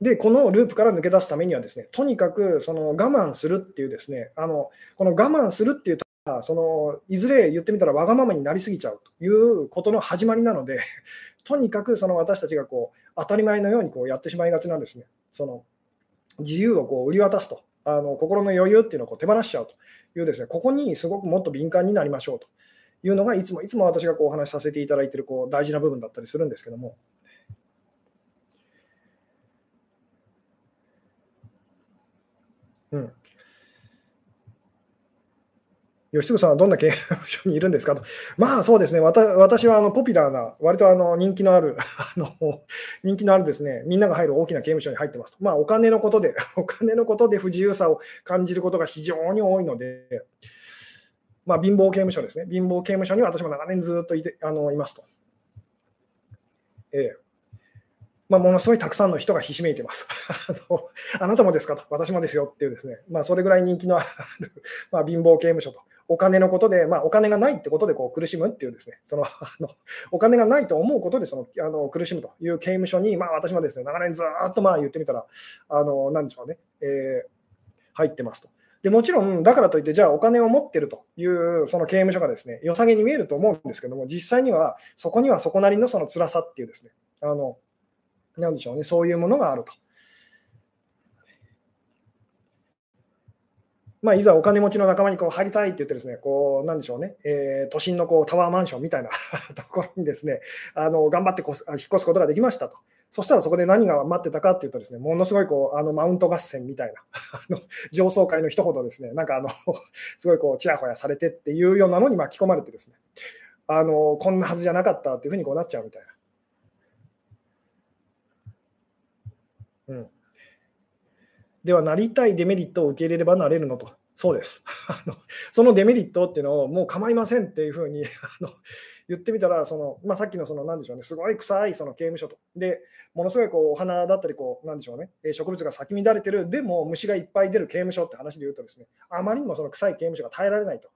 で、このループから抜け出すためにはですね、とにかくその我慢するっていうですね、あのこの我慢するっていうとそのいずれ言ってみたらわがままになりすぎちゃうということの始まりなので、とにかくその私たちがこう当たり前のようにこうやってしまいがちなんですね。その自由をこう売り渡すと、あの心の余裕っていうのをこう手放しちゃうというですね、ここにすごくもっと敏感になりましょうというのがいつもいつも私がこうお話しさせていただいているこう大事な部分だったりするんですけども。うん、吉純さんはどんな刑務 所にいるんですか？と。まあそうですね、私はあのポピュラーな、割とあの人気のある あの、人気のあるですね、みんなが入る大きな刑務所に入ってますと。まあお金のことで、お金のことで不自由さを感じることが非常に多いので、まあ貧乏刑務所ですね、貧乏刑務所に私も長年ずっといてあのいますと。ええまあ、ものすごいたくさんの人がひしめいてます あの。あなたもですかと、私もですよっていうですね、まあ、それぐらい人気の あるまあ、貧乏刑務所と、お金のことで、まあ、お金がないってことでこう苦しむっていうですね、その あのお金がないと思うことでそのあの苦しむという刑務所に、まあ、私もですね、長年ずっとまあ言ってみたら、あのなんでしょうね、えー、入ってますと。でもちろん、だからといって、じゃあお金を持ってるというその刑務所がですね、良さげに見えると思うんですけども、実際にはそこにはそこなりのその辛さっていうですね、あのなんでしょうね、そういうものがあると。まあ、いざお金持ちの仲間にこう入りたいって言ってですね、こう、なんでしょうね、えー、都心のこうタワーマンションみたいな ところにですね、あの頑張ってこ引っ越すことができましたと。そしたらそこで何が待ってたかっていうとですね、ものすごいこうあのマウント合戦みたいな、あの上層階の人ほどですね、なんかあの すごいこうちやほやされてっていうようなのに巻き込まれてですね、あのこんなはずじゃなかったっていうふうにこうなっちゃうみたいな。うん、では、なりたいデメリットを受け入れればなれるのと。そうです。あのそのデメリットっていうのをもう構いませんっていうふうに あの言ってみたら、そのまあ、さっきのその何でしょうね、すごい臭いその刑務所と。で、ものすごいこうお花だったりこう、なんでしょうね、植物が咲き乱れてる、でも虫がいっぱい出る刑務所って話で言うとですね、あまりにもその臭い刑務所が耐えられないと。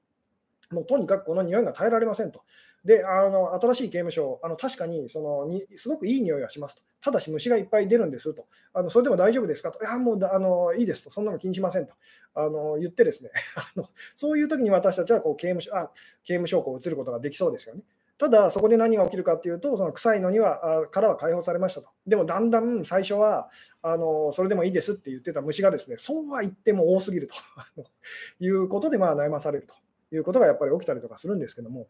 もうとにかくこの匂いが耐えられませんと。で、あの新しい刑務所、あの確かにそのにすごくいい匂いがしますと。ただし虫がいっぱい出るんですと。あのそれでも大丈夫ですかと。いや、もうあのいいですと。そんなの気にしませんとあの言ってですね あの、そういう時に私たちはこう刑務所あ刑務所をこう移ることができそうですよね。ただ、そこで何が起きるかというと、その臭いのにはあからは解放されましたと。でも、だんだん最初はあのそれでもいいですって言ってた虫がですね、そうは言っても多すぎると いうことでまあ悩まされると。いうことがやっぱり起きたりとかするんですけども。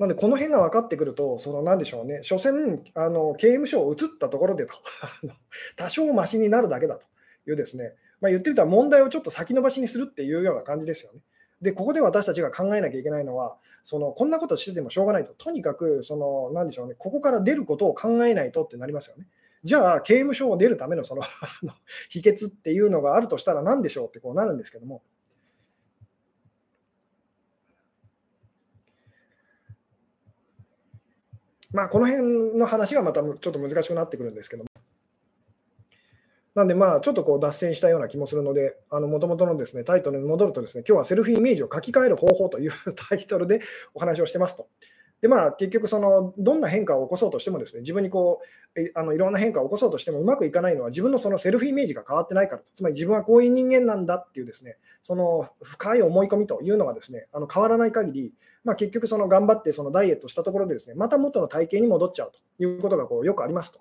なんで、この辺が分かってくると、その何でしょうね、所詮、あの刑務所を移ったところでと、多少ましになるだけだというですね、まあ、言ってみたら問題をちょっと先延ばしにするっていうような感じですよね。で、ここで私たちが考えなきゃいけないのは、そのこんなことしててもしょうがないと、とにかく、その、何でしょうね、ここから出ることを考えないとってなりますよね。じゃあ、刑務所を出るためのその 秘訣っていうのがあるとしたら何でしょうってこうなるんですけども、まあ、この辺の話がまたちょっと難しくなってくるんですけど。なんで、まあ、ちょっとこう脱線したような気もするので、もともとのですねタイトルに戻るとですね、今日はセルフイメージを書き換える方法というタイトルでお話をしてますと。で、まあ、結局その、どんな変化を起こそうとしてもですね、自分にこう、あのいろんな変化を起こそうとしてもうまくいかないのは、自分のそのセルフイメージが変わってないからつまり自分はこういう人間なんだっていうですね、その深い思い込みというのがですね、あの変わらない限り、まあ、結局その頑張ってそのダイエットしたところでですね、また元の体型に戻っちゃうということがこうよくありますと。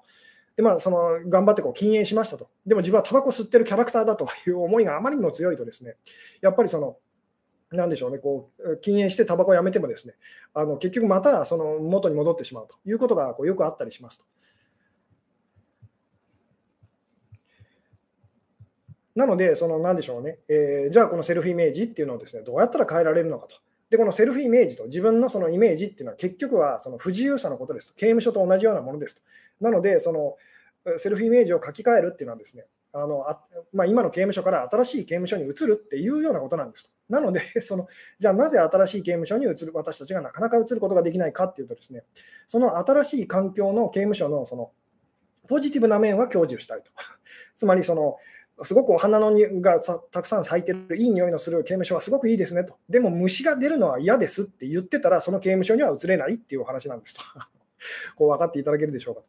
でまあ、その頑張ってこう禁煙しましたと。でも自分はタバコ吸ってるキャラクターだという思いがあまりにも強いとですね、やっぱりそのなんでしょうね、こう禁煙してタバコをやめてもですね、あの結局またその元に戻ってしまうということがこうよくあったりしますと。なので、その何でしょうね、えー、じゃあこのセルフイメージっていうのをですね、どうやったら変えられるのかと。で、このセルフイメージと自分のそのイメージっていうのは結局はその不自由さのことですと。刑務所と同じようなものですと。なので、そのセルフイメージを書き換えるっていうのはですね、あのあまあ、今の刑務所から新しい刑務所に移るっていうようなことなんです。なので その、じゃあなぜ新しい刑務所に移る、私たちがなかなか移ることができないかっていうとですね、その新しい環境の刑務所のそのポジティブな面は享受したいと。つまりその、すごくお花のにがたくさん咲いてる、いい匂いのする刑務所はすごくいいですねと。でも虫が出るのは嫌ですって言ってたら、その刑務所には移れないっていうお話なんですと。こう分かっていただけるでしょうかと。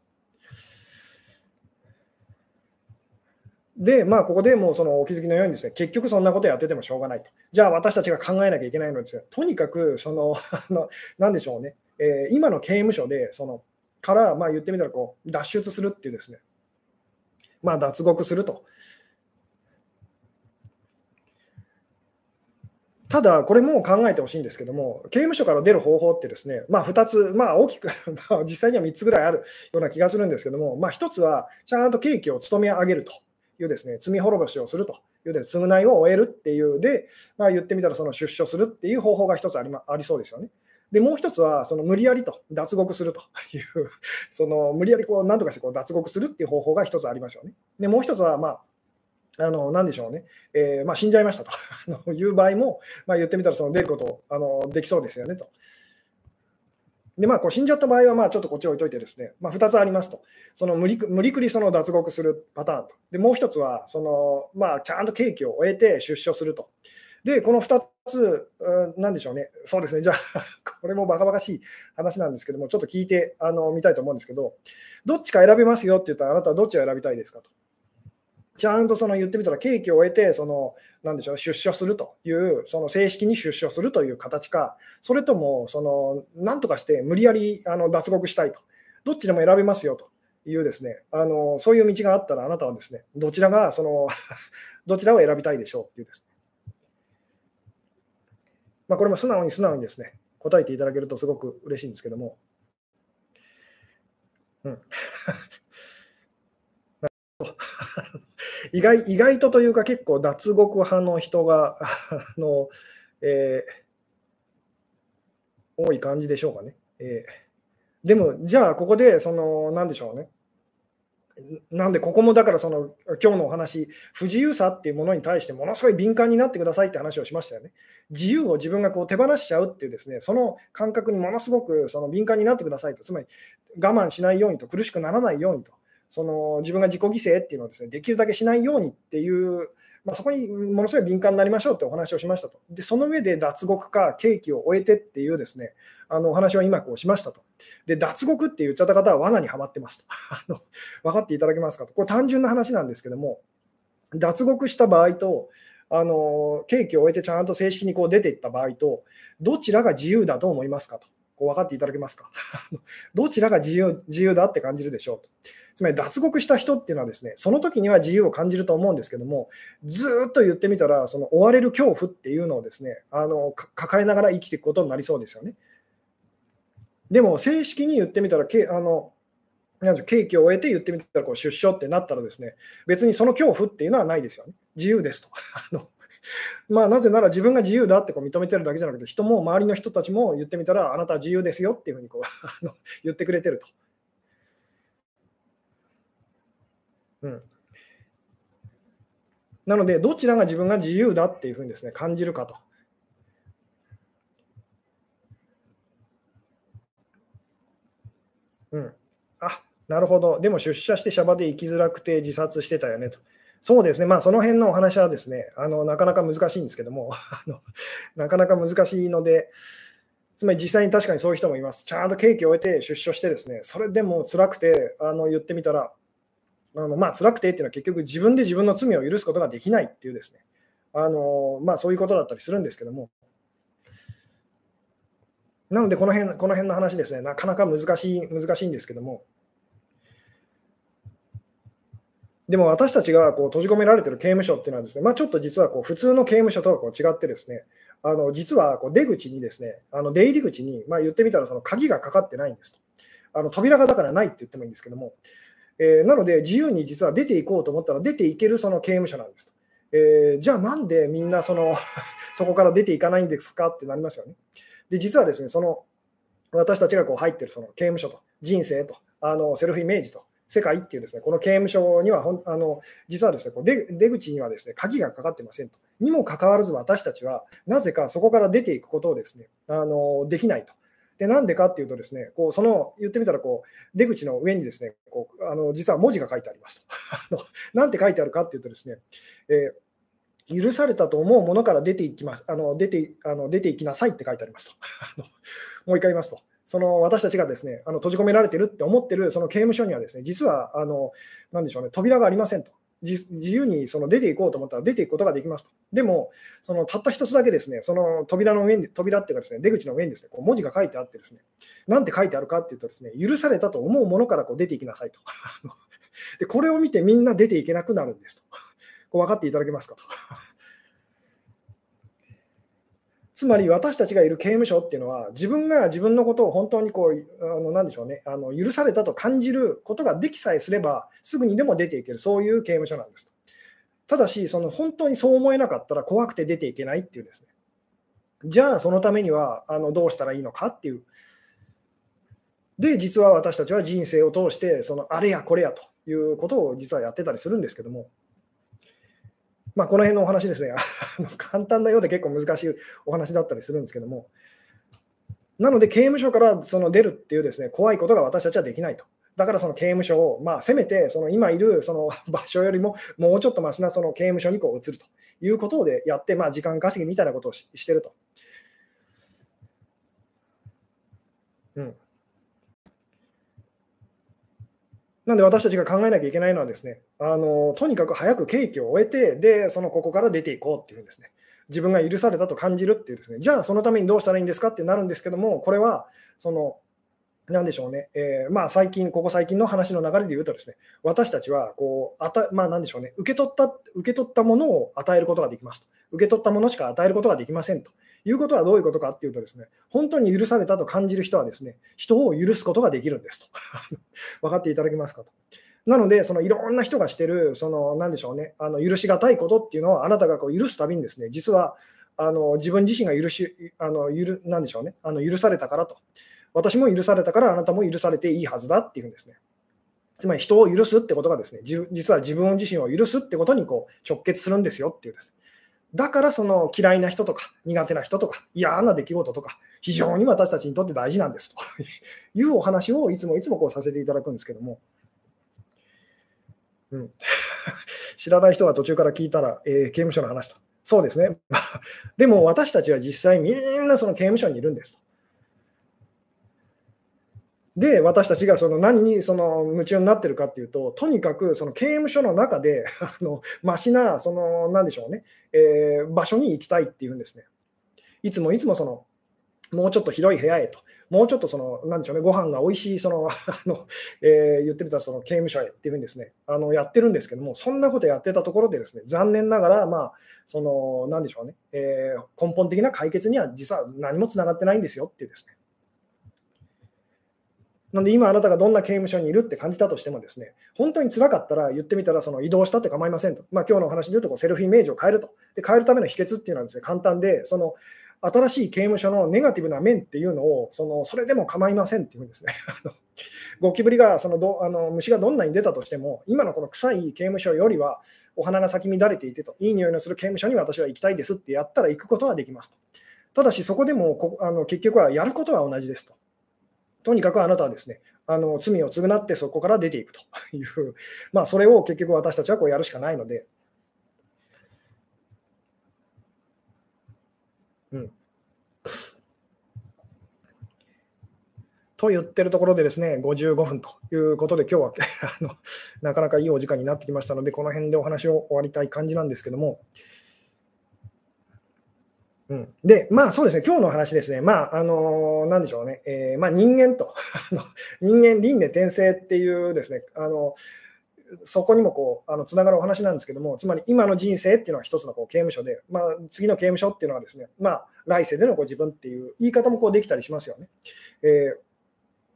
で、まあ、ここでもうそのお気づきのようにですね、結局そんなことやっててもしょうがないと。じゃあ私たちが考えなきゃいけないのですが、とにかく、その、あのなんでしょうね、えー、今の刑務所で、その、から、まあ言ってみたらこう、脱出するっていうですね、まあ脱獄すると。ただ、これも考えてほしいんですけども、刑務所から出る方法ってですね、まあ、2つ、まあ、大きく 実際には3つぐらいあるような気がするんですけども、まあ、1つは、ちゃんと刑期を務め上げると。いうですね、罪滅ぼしをするというで、償いを終えるっていうで、まあ、言ってみたらその出所するっていう方法が一つあり,、まありそうですよね。で、もう一つは、その無理やりと脱獄するという、その無理やりこう、なんとかしてこう脱獄するっていう方法が一つありますよね。で、もう一つは、まあ、あの何でしょうね、えー、まあ、死んじゃいましたと いう場合も、まあ、言ってみたらその出ることあのできそうですよねと。で、まあ、こう死んじゃった場合は、まあ、ちょっとこっち置いといてですね、まあ、2つありますと。その無理無理くりその脱獄するパターンと。で、もう1つは、その、まあ、ちゃんと刑期を終えて出所すると。で、この2つ、なんでしょうね、そうですね、じゃあ、これもバカバカしい話なんですけども、ちょっと聞いてあのみたいと思うんですけど、どっちか選べますよって言ったら、あなたはどっちを選びたいですかと。ちゃんとその言ってみたら、刑期を終えて、その、なんでしょう、出所するという、その正式に出所するという形か、それとも、その、なんとかして無理やりあの脱獄したいと、どっちでも選べますよというですね、あの、そういう道があったら、あなたはですね、どちらが、その どちらを選びたいでしょうっていうですね。まあ、これも素直に素直にですね、答えていただけるとすごく嬉しいんですけども。うん。意外意外とというか結構脱獄派の人があの、えー、多い感じでしょうかね。えー、でもじゃあここでその何でしょうね。なんでここもだからその今日のお話不自由さっていうものに対してものすごい敏感になってくださいって話をしましたよね。自由を自分がこう手放しちゃうっていうですねその感覚にものすごくその敏感になってくださいとつまり我慢しないようにと苦しくならないようにとその自分が自己犠牲っていうのをですねできるだけしないようにっていう、まあ、そこにものすごい敏感になりましょうってお話をしましたと。で、その上で脱獄か刑期を終えてっていうですね、あのお話を今こうしましたと。で、脱獄って言っちゃった方は罠にはまってますと。あの分かっていただけますかと。これ単純な話なんですけども、脱獄した場合と、あの刑期を終えてちゃんと正式にこう出ていった場合と、どちらが自由だと思いますかと。こう分かっていただけますか どちらが自由自由だって感じるでしょうと。つまり脱獄した人っていうのはですね、その時には自由を感じると思うんですけども、ずっと言ってみたら、その追われる恐怖っていうのをですね、あの抱えながら生きていくことになりそうですよね。でも、正式に言ってみたら、けあのなん刑期を終えて言ってみたらこう出所ってなったらですね、別にその恐怖っていうのはないですよね。自由ですと。あのまあ、なぜなら自分が自由だってこう認めてるだけじゃなくて、人も周りの人たちも言ってみたら、あなたは自由ですよっていうふうにこう あの言ってくれてると。うん、なので、どちらが自分が自由だっていうふうにです、ね、感じるかと。うん、あなるほど。でも出社してシャバで生きづらくて自殺してたよねと。そうですね、まあ、その辺のお話はですね、あのなかなか難しいんですけども あの、なかなか難しいので、つまり実際に確かにそういう人もいます。ちゃんと刑期を終えて出所してですね、それでも辛くてあの言ってみたら、あのまあ辛くてっていうのは結局自分で自分の罪を許すことができないっていうですね、あのまあ、そういうことだったりするんですけども、なのでこの辺この辺の話ですね、なかなか難しい難しいんですけども、でも私たちがこう閉じ込められている刑務所っていうのはですね、まあ、ちょっと実はこう普通の刑務所とはこう違ってですね、あの実はこう出口にですね、あの出入り口に、まあ、言ってみたらその鍵がかかってないんです。と。あの扉がだからないって言ってもいいんですけども、えー、なので自由に実は出ていこうと思ったら出ていけるその刑務所なんですと。えー、じゃあなんでみんなその そこから出ていかないんですかってなりますよね。で、実はですね、その私たちがこう入ってるその刑務所と人生とあのセルフイメージと世界っていうですね、この刑務所にはほんあの実はですね、こう出出口にはですね、鍵がかかってませんと。にもかかわらず私たちはなぜかそこから出ていくことをですね、あのできないと。で、なんでかっていうとですね、こうその言ってみたらこう出口の上にですね、こうあの実は文字が書いてありますと。なんて書いてあるかっていうとですね、えー、許されたと思うものから出ていきますあの出てあの出ていきなさいって書いてありますと。もう一回言いますと。その私たちがですねあの閉じ込められてるって思ってるその刑務所にはですね実はあのなでしょうね扉がありませんと。自由にその出ていこうと思ったら出ていくことができますと。でも、そのたった一つだけですね、その扉の上に、扉っていうかですね、出口の上にですね、こう文字が書いてあってですね、なんて書いてあるかっていうとですね、許されたと思うものからこう出ていきなさいと。で、これを見てみんな出ていけなくなるんですと。こう分かっていただけますかと。つまり私たちがいる刑務所っていうのは、自分が自分のことを本当にこう、あのなでしょうねあの、許されたと感じることができさえすれば、すぐにでも出ていける、そういう刑務所なんですと。ただし、その本当にそう思えなかったら怖くて出ていけないっていうですね。じゃあ、そのためにはあのどうしたらいいのかっていう。で、実は私たちは人生を通して、そのあれやこれやということを実はやってたりするんですけども、まあ、この辺のお話ですね、簡単なようで結構難しいお話だったりするんですけども、なので刑務所からその出るっていうですね怖いことが私たちはできないと。だからその刑務所を、まあ、せめてその今いるその 場所よりももうちょっとましなその刑務所にこう移るということでやって、まあ、時間稼ぎみたいなことをしてると。うんなんで私たちが考えなきゃいけないのはですね、あのとにかく早く刑期を終えて、で、そのここから出ていこうっていうんですね、自分が許されたと感じるっていうですね、じゃあそのためにどうしたらいいんですかってなるんですけども、これは、その、なんでしょうね、えー、まあ最近、ここ最近の話の流れで言うとですね、私たちはこう、あたまなんでしょうね、受け取った、受け取ったものを与えることができますと。受け取ったものしか与えることができませんと。いうことはどういうことかっていうとですね、本当に許されたと感じる人はですね、人を許すことができるんですと。分かっていただけますかと。なので、そのいろんな人がしてる、その、なんでしょうね、あの許しがたいことっていうのは、あなたがこう許すたびにですね、実は、あの自分自身が許し、あの許なんでしょうね、あの許されたからと。私も許されたから、あなたも許されていいはずだっていうんですね。つまり人を許すってことがですね、実は自分自身を許すってことにこう直結するんですよっていうです、ね、だからその嫌いな人とか苦手な人とか嫌な出来事とか非常に私たちにとって大事なんですというお話をいつもいつもこうさせていただくんですけども、うん、知らない人が途中から聞いたら、えー、刑務所の話と。そうですね。でも私たちは実際みんなその刑務所にいるんですと。で、私たちがその何にその夢中になってるかっていうと、とにかくその刑務所の中で、あのマシな、その、なんでしょうね、えー、場所に行きたいっていうんですね。いつもいつもその、もうちょっと広い部屋へと、もうちょっとその、なんでしょうね、ご飯が美味しい、その、あのえー、言ってみたらその刑務所へっていうふうにですね、あのやってるんですけども、そんなことやってたところでですね、残念ながら、まあ、その、なんでしょうね、えー、根本的な解決には実は何もつながってないんですよっていうですね。なんで今あなたがどんな刑務所にいるって感じたとしてもですね、本当につらかったら言ってみたらその移動したって構いませんと。まあ、今日のお話で言うとこうセルフイメージを変えると。で変えるための秘訣っていうのはですね、簡単で、その新しい刑務所のネガティブな面っていうのを、そのそれでも構いませんっていうんですね。ゴキブリがそのどあの虫がどんなに出たとしても、今のこの臭い刑務所よりはお花が咲き乱れていてと、いい匂いのする刑務所に私は行きたいですってやったら行くことはできますと。ただし、そこでもこあの結局はやることは同じですと。とにかくあなたはですね、あの罪を償ってそこから出ていくという、まあ、それを結局私たちはこうやるしかないので、うん。と言ってるところでですね、55分ということで、今日は あのなかなかいいお時間になってきましたので、この辺でお話を終わりたい感じなんですけども、うん、で、まあそうですね、今日の話ですね、まあ、あのー、なんでしょうね、えー、まあ、人間と 人間輪廻転生っていうですね、あのそこにもこうあのつながるお話なんですけども、つまり今の人生っていうのは一つのこう刑務所で、まあ、次の刑務所っていうのはですね、まあ、来世でのこう自分っていう言い方もこうできたりしますよね。えー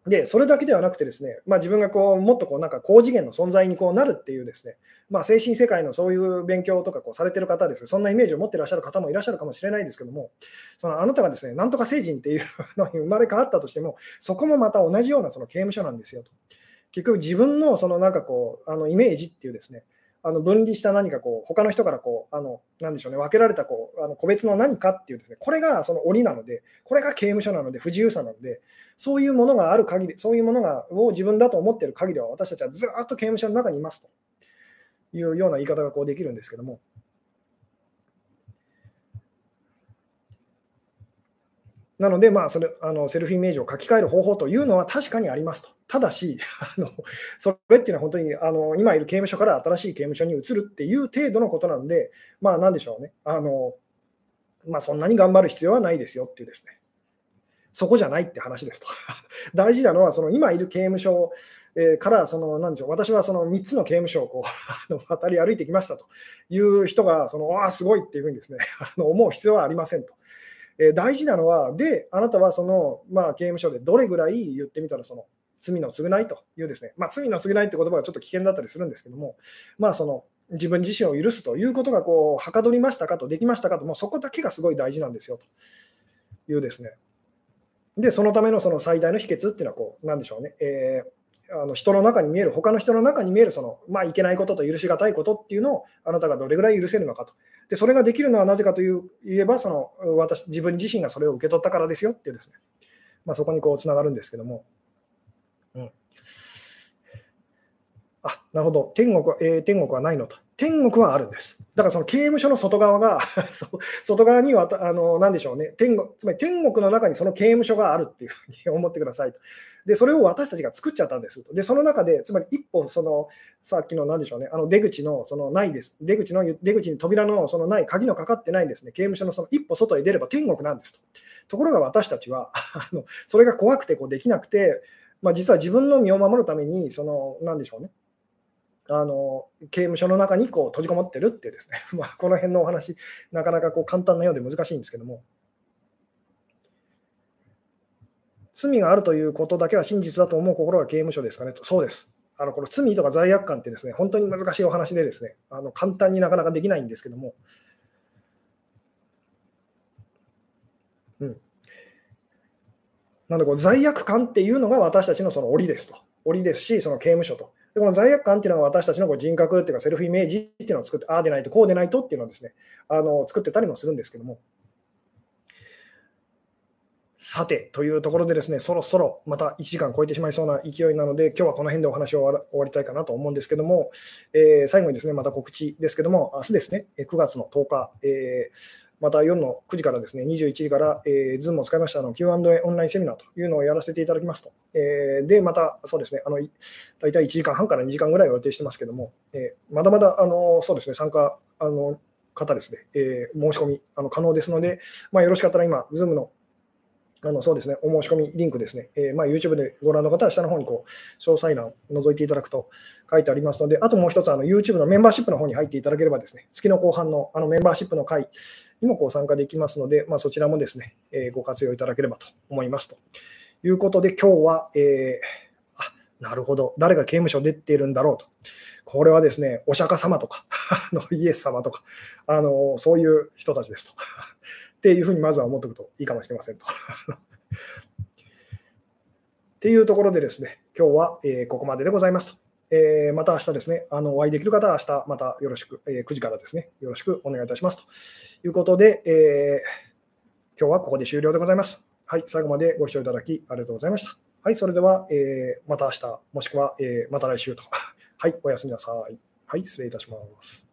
で、それだけではなくてですね、まあ、自分がこうもっとこうなんか高次元の存在にこうなるっていうですね、まあ、精神世界のそういう勉強とかこうされてる方ですね、そんなイメージを持ってらっしゃる方もいらっしゃるかもしれないですけども、そのあなたがですね、なんとか星人っていう のに生まれ変わったとしても、そこもまた同じようなその刑務所なんですよと。結局自分のそのなんかこうあのイメージっていうですね、あの分離した何かこう他の人からこうあのなんでしょうね分けられたこうあの個別の何かっていうですねこれがその檻なのでこれが刑務所なので不自由さなのでそういうものがある限りそういうものがを自分だと思っている限りは私たちはずっと刑務所の中にいますというような言い方がこうできるんですけどもなので、まあ、それあのセルフイメージを書き換える方法というのは確かにありますと。ただし、あのそれっていうのは本当にあの今いる刑務所から新しい刑務所に移るっていう程度のことなので、まあ、なんでしょうね。あのまあ、そんなに頑張る必要はないですよっていうですね。そこじゃないって話ですと。大事なのは、その今いる刑務所から、その、なんでしょう、私はその3つの刑務所をこう 渡り歩いてきましたという人が、その、ああ、すごいっていうふうにですね、あの思う必要はありませんと。え、大事なのは、で、あなたはその、まあ、刑務所でどれぐらい言ってみたら、その、罪の償いというですね、まあ、罪の償いって言葉がちょっと危険だったりするんですけども、まあ、その、自分自身を許すということが、こう、はかどりましたかと、できましたかと、もうそこだけがすごい大事なんですよというですね。で、そのためのその最大の秘訣っていうのは、こう、なんでしょうね、えーあの人の中に見える、他の人の中に見えるその、まあ、いけないことと許しがたいことっていうのをあなたがどれぐらい許せるのかと。で、それができるのはなぜかという言えば、その私自分自身がそれを受け取ったからですよっていうですね、まあ、そこにこうつながるんですけども。うん、あなるほど、天国は、えー、天国はないのと。天国はあるんです。だからその刑務所の外側が 外側にはあの何でしょうね天国、つまり天国の中にその刑務所があるっていうふうに思ってくださいと。で、それを私たちが作っちゃったんですと。で、その中で、つまり一歩、そのさっきの何でしょうね、あの出口のそのないです。出口の出口に扉のそのない、鍵のかかってないですね、刑務所のその一歩外へ出れば天国なんですと。ところが私たちは あのそれが怖くてこうできなくて、まあ、実は自分の身を守るために、その何でしょうね。あの刑務所の中にこう閉じこもってるっていうですね、まあ、この辺のお話、なかなかこう簡単なようで難しいんですけども、罪があるということだけは真実だと思う心が刑務所ですかねそうです。あのこの罪とか罪悪感ってですね、本当に難しいお話でですね、あの簡単になかなかできないんですけども、うん。なのでこう、罪悪感っていうのが私たちのその檻ですと。檻ですし、その刑務所と。でこの罪悪感っていうのが私たちのこう人格っていうかセルフイメージっていうのを作って、ああでないとこうでないとっていうのをですね、あの作ってたりもするんですけども。さて、というところでですね、そろそろまた1時間超えてしまいそうな勢いなので、今日はこの辺でお話を終わりたいかなと思うんですけども、えー、最後にですね、また告知ですけども、明日ですね、9月の10日、えーまた夜の9時からですね、21時から、えー、Zoom を使いましたの Q&A オンラインセミナーというのをやらせていただきますと。えー、で、また、そうですね、あの大体1時間半から2時間ぐらいを予定してますけども、えー、まだまだ、あのそうですね、参加、あの方ですね、えー、申し込みあの可能ですので、まあ、よろしかったら今、Zoom のあのそうですね、お申し込みリンクですね、えーまあ、YouTube でご覧の方は下の方にこう詳細欄覗いていただくと書いてありますので、あともう一つあの YouTube のメンバーシップの方に入っていただければですね、月の後半のあのメンバーシップの会にもこう参加できますので、まあ、そちらもですね、えー、ご活用いただければと思いますということで、今日は、えー、あなるほど、誰が刑務所出ているんだろうと。これはですね、お釈迦様とか イエス様とか、あのそういう人たちですと。っていうふうにまずは思っておくといいかもしれませんと。っていうところでですね、今日は、えここまででございますと。えまた明日ですね、あのお会いできる方は明日またよろしく、え9時からですね、よろしくお願いいたしますということで、え、今日はここで終了でございます。はい、最後までご視聴いただきありがとうございました。はい、それでは、え、また明日、もしくは、え、また来週と。はい、おやすみなさい。はい、失礼いたします。